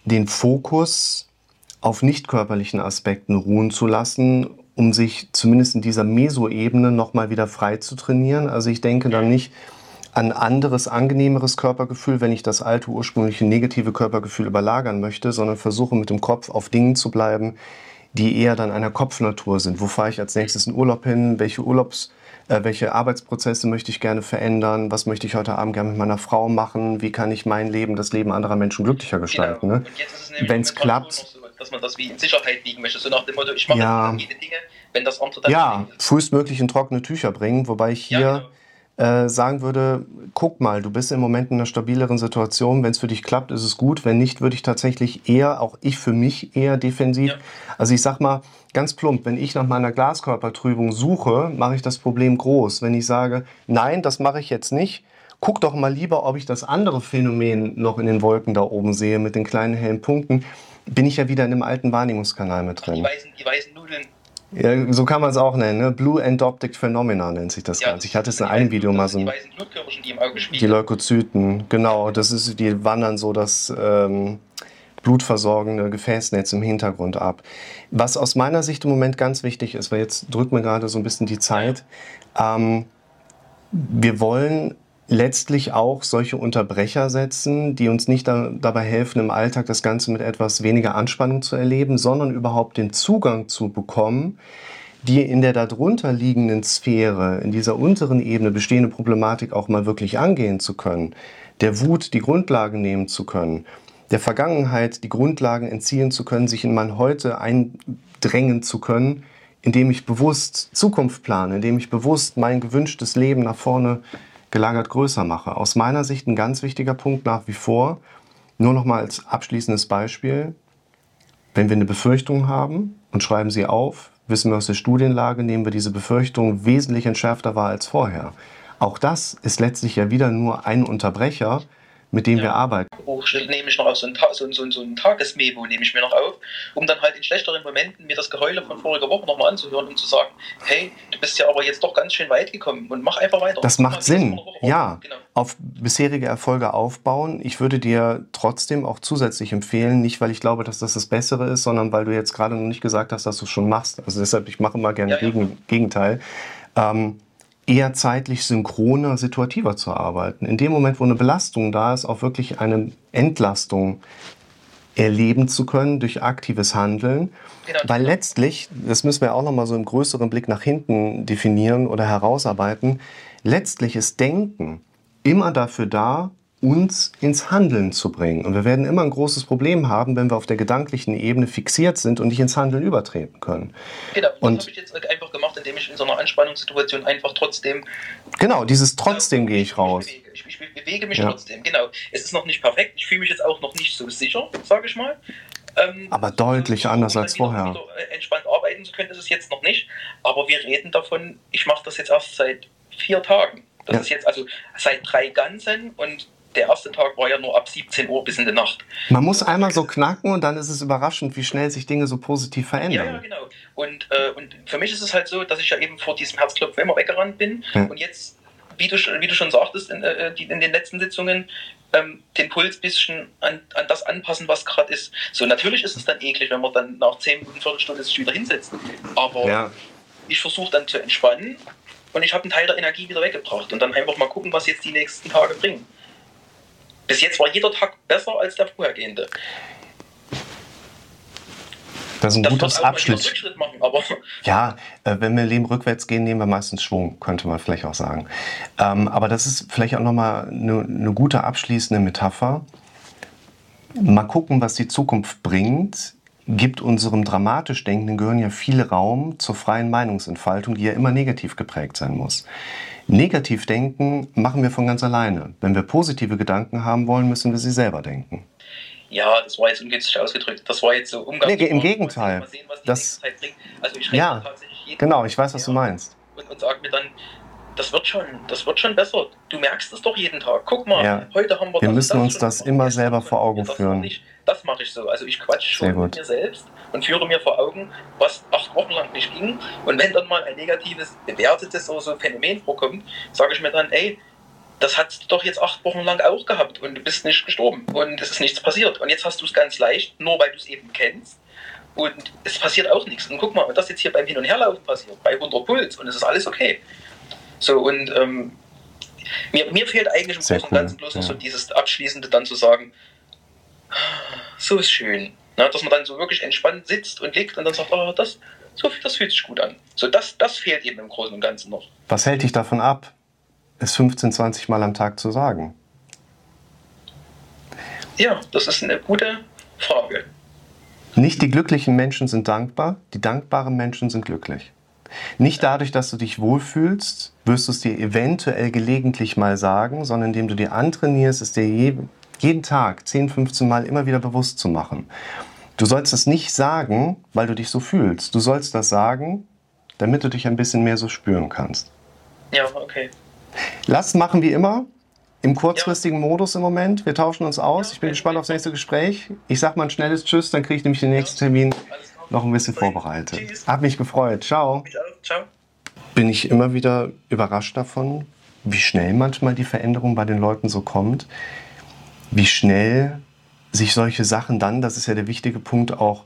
A: den Fokus auf nicht körperlichen Aspekten ruhen zu lassen, um sich zumindest in dieser Meso-Ebene nochmal wieder frei zu trainieren. Also ich denke dann nicht an anderes, angenehmeres Körpergefühl, wenn ich das alte, ursprüngliche negative Körpergefühl überlagern möchte, sondern versuche mit dem Kopf auf Dingen zu bleiben, die eher dann einer Kopfnatur sind. Wo fahre ich als nächstes in Urlaub hin? Welche Urlaubs äh, welche Arbeitsprozesse möchte ich gerne verändern, was möchte ich heute Abend gerne mit meiner Frau machen, wie kann ich mein Leben, das Leben anderer Menschen glücklicher gestalten. Genau. Ne? Wenn es klappt.
B: Dass man das wie in Sicherheit wiegen möchte, so nach dem Motto, ich mache ja. jede Dinge, wenn das andere dann
A: Ja, frühestmöglich in trockene Tücher bringen, wobei ich hier... Ja, genau äh, sagen würde, guck mal, du bist im Moment in einer stabileren Situation, wenn es für dich klappt, ist es gut, wenn nicht, würde ich tatsächlich eher, auch ich für mich eher defensiv, ja. also ich sag mal ganz plump, wenn ich nach meiner Glaskörpertrübung suche, mache ich das Problem groß. Wenn ich sage, nein, das mache ich jetzt nicht, guck doch mal lieber, ob ich das andere Phänomen noch in den Wolken da oben sehe mit den kleinen hellen Punkten, bin ich ja wieder in dem alten Wahrnehmungskanal mit drin. Die
B: weißen, die weißen Nudeln
A: ja, so kann man es auch nennen. Ne? Blue Endoptic Phenomena nennt sich das ja, Ganze. Ich hatte es in einem Video mal so. Die weißen Blutkörperchen, die im Auge spielen. Die Leukozyten, genau. Das ist, die wandern so das ähm, blutversorgende Gefäßnetz im Hintergrund ab. Was aus meiner Sicht im Moment ganz wichtig ist, weil jetzt drückt mir gerade so ein bisschen die Zeit. Ähm, wir wollen letztlich auch solche Unterbrecher setzen, die uns nicht da, dabei helfen, im Alltag das Ganze mit etwas weniger Anspannung zu erleben, sondern überhaupt den Zugang zu bekommen, die in der darunter liegenden Sphäre, in dieser unteren Ebene bestehende Problematik auch mal wirklich angehen zu können, der Wut die Grundlagen nehmen zu können, der Vergangenheit die Grundlagen entziehen zu können, sich in mein Heute eindrängen zu können, indem ich bewusst Zukunft plane, indem ich bewusst mein gewünschtes Leben nach vorne gelagert größer mache. Aus meiner Sicht ein ganz wichtiger Punkt nach wie vor, nur noch mal als abschließendes Beispiel, wenn wir eine Befürchtung haben und schreiben sie auf, wissen wir aus der Studienlage, nehmen wir diese Befürchtung wesentlich entschärfter wahr als vorher. Auch das ist letztlich ja wieder nur ein Unterbrecher, mit dem ja. wir arbeiten.
B: Hochschritt nehme ich noch auf so ein, so, so, so ein Tagesmemo, nehme ich mir noch auf, um dann halt in schlechteren Momenten mir das Geheule von voriger Woche nochmal anzuhören und zu sagen, hey, du bist ja aber jetzt doch ganz schön weit gekommen und mach einfach weiter.
A: Das macht Sinn, ja. Genau. Auf bisherige Erfolge aufbauen. Ich würde dir trotzdem auch zusätzlich empfehlen, nicht weil ich glaube, dass das das Bessere ist, sondern weil du jetzt gerade noch nicht gesagt hast, dass du es schon machst. Also deshalb, ich mache immer gerne ja, Gegen, ja. Gegenteil. Ähm, eher zeitlich synchroner, situativer zu arbeiten. In dem Moment, wo eine Belastung da ist, auch wirklich eine Entlastung erleben zu können durch aktives Handeln. Genau. Weil letztlich, das müssen wir auch noch mal so im größeren Blick nach hinten definieren oder herausarbeiten, letztlich ist Denken immer dafür da, uns ins Handeln zu bringen. Und wir werden immer ein großes Problem haben, wenn wir auf der gedanklichen Ebene fixiert sind und nicht ins Handeln übertreten können.
B: Genau, und das habe ich jetzt einfach indem ich in so einer Anspannungssituation einfach trotzdem...
A: Genau, dieses trotzdem gehe ich raus.
B: Ich, ich, ich, bewege mich ja. trotzdem, genau. Es ist noch nicht perfekt, ich fühle mich jetzt auch noch nicht so sicher, sage ich mal.
A: Ähm, aber deutlich so, anders als vorher.
B: Äh, entspannt arbeiten zu können, ist es jetzt noch nicht. Aber wir reden davon, ich mache das jetzt erst seit vier Tagen. Das ja. ist jetzt also seit drei ganzen und der erste Tag war ja nur ab 17 Uhr bis in die Nacht.
A: Man muss einmal so knacken und dann ist es überraschend, wie schnell sich Dinge so positiv verändern.
B: Ja, ja genau. Und, äh, und für mich ist es halt so, dass ich ja eben vor diesem Herzklopfen immer weggerannt bin ja. und jetzt, wie du, wie du schon sagtest in, äh, in den letzten Sitzungen, ähm, den Puls ein bisschen an, an das anpassen, was gerade ist. So, natürlich ist es dann eklig, wenn man dann nach 10 Minuten, Viertelstunde sich wieder hinsetzt. Aber ja. ich versuche dann zu entspannen und ich habe einen Teil der Energie wieder weggebracht und dann einfach mal gucken, was jetzt die nächsten Tage bringen. Bis jetzt war jeder Tag besser als der vorhergehende.
A: Das ist ein das gutes Abschluss. Machen, ja, äh, wenn wir Leben rückwärts gehen, nehmen wir meistens Schwung, könnte man vielleicht auch sagen. Ähm, aber das ist vielleicht auch nochmal eine, eine gute abschließende Metapher. Mal gucken, was die Zukunft bringt, gibt unserem dramatisch denkenden Gehirn ja viel Raum zur freien Meinungsentfaltung, die ja immer negativ geprägt sein muss. Negativ denken machen wir von ganz alleine. Wenn wir positive Gedanken haben wollen, müssen wir sie selber denken.
B: Ja, das war jetzt ungünstig ausgedrückt. Das war jetzt so
A: umgangssprachlich. Nee, im Gegenteil.
B: Sehen, das. Also ich ja.
A: Genau, ich weiß, was du meinst.
B: Und, und sage mir dann, das wird schon, das wird schon besser. Du merkst es doch jeden Tag. Guck mal, ja. heute haben wir
A: Wir das müssen uns das immer selber vor Augen führen.
B: Das mache ich so. Also ich quatsch schon mit mir selbst und führe mir vor Augen, was acht Wochen lang nicht ging. Und wenn dann mal ein negatives, bewertetes oder so Phänomen vorkommt, sage ich mir dann, ey, das hast du doch jetzt acht Wochen lang auch gehabt und du bist nicht gestorben und es ist nichts passiert. Und jetzt hast du es ganz leicht, nur weil du es eben kennst. Und es passiert auch nichts. Und guck mal, das jetzt hier beim Hin- und Herlaufen passiert, bei 100 Puls und es ist alles okay. So, und ähm, mir, mir fehlt eigentlich im Großen und Ganzen bloß noch ja. so dieses Abschließende dann zu sagen, so ist schön. Na, dass man dann so wirklich entspannt sitzt und liegt und dann sagt, oh, das, so, das fühlt sich gut an. So, das, das fehlt eben im Großen und Ganzen noch.
A: Was hält dich davon ab, es 15, 20 Mal am Tag zu sagen?
B: Ja, das ist eine gute Frage.
A: Nicht die glücklichen Menschen sind dankbar, die dankbaren Menschen sind glücklich. Nicht dadurch, dass du dich wohlfühlst, wirst du es dir eventuell gelegentlich mal sagen, sondern indem du dir antrainierst, es dir je, jeden Tag 10, 15 Mal immer wieder bewusst zu machen. Du sollst es nicht sagen, weil du dich so fühlst. Du sollst das sagen, damit du dich ein bisschen mehr so spüren kannst.
B: Ja, okay.
A: Lass machen wie immer. Im kurzfristigen ja. Modus im Moment. Wir tauschen uns aus. Ja, ich bin gespannt aufs nächste Gespräch. Ich sag mal ein schnelles Tschüss, dann kriege ich nämlich den nächsten Termin noch ein bisschen vorbereitet. Tschüss. Hat mich gefreut. Ciao. Ciao. Bin ich immer wieder überrascht davon, wie schnell manchmal die Veränderung bei den Leuten so kommt. Wie schnell sich solche Sachen dann, das ist ja der wichtige Punkt, auch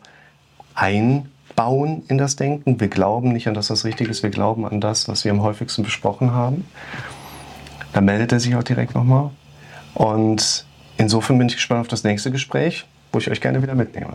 A: einbauen in das Denken. Wir glauben nicht an das, was richtig ist, wir glauben an das, was wir am häufigsten besprochen haben. Da meldet er sich auch direkt nochmal. Und insofern bin ich gespannt auf das nächste Gespräch, wo ich euch gerne wieder mitnehme.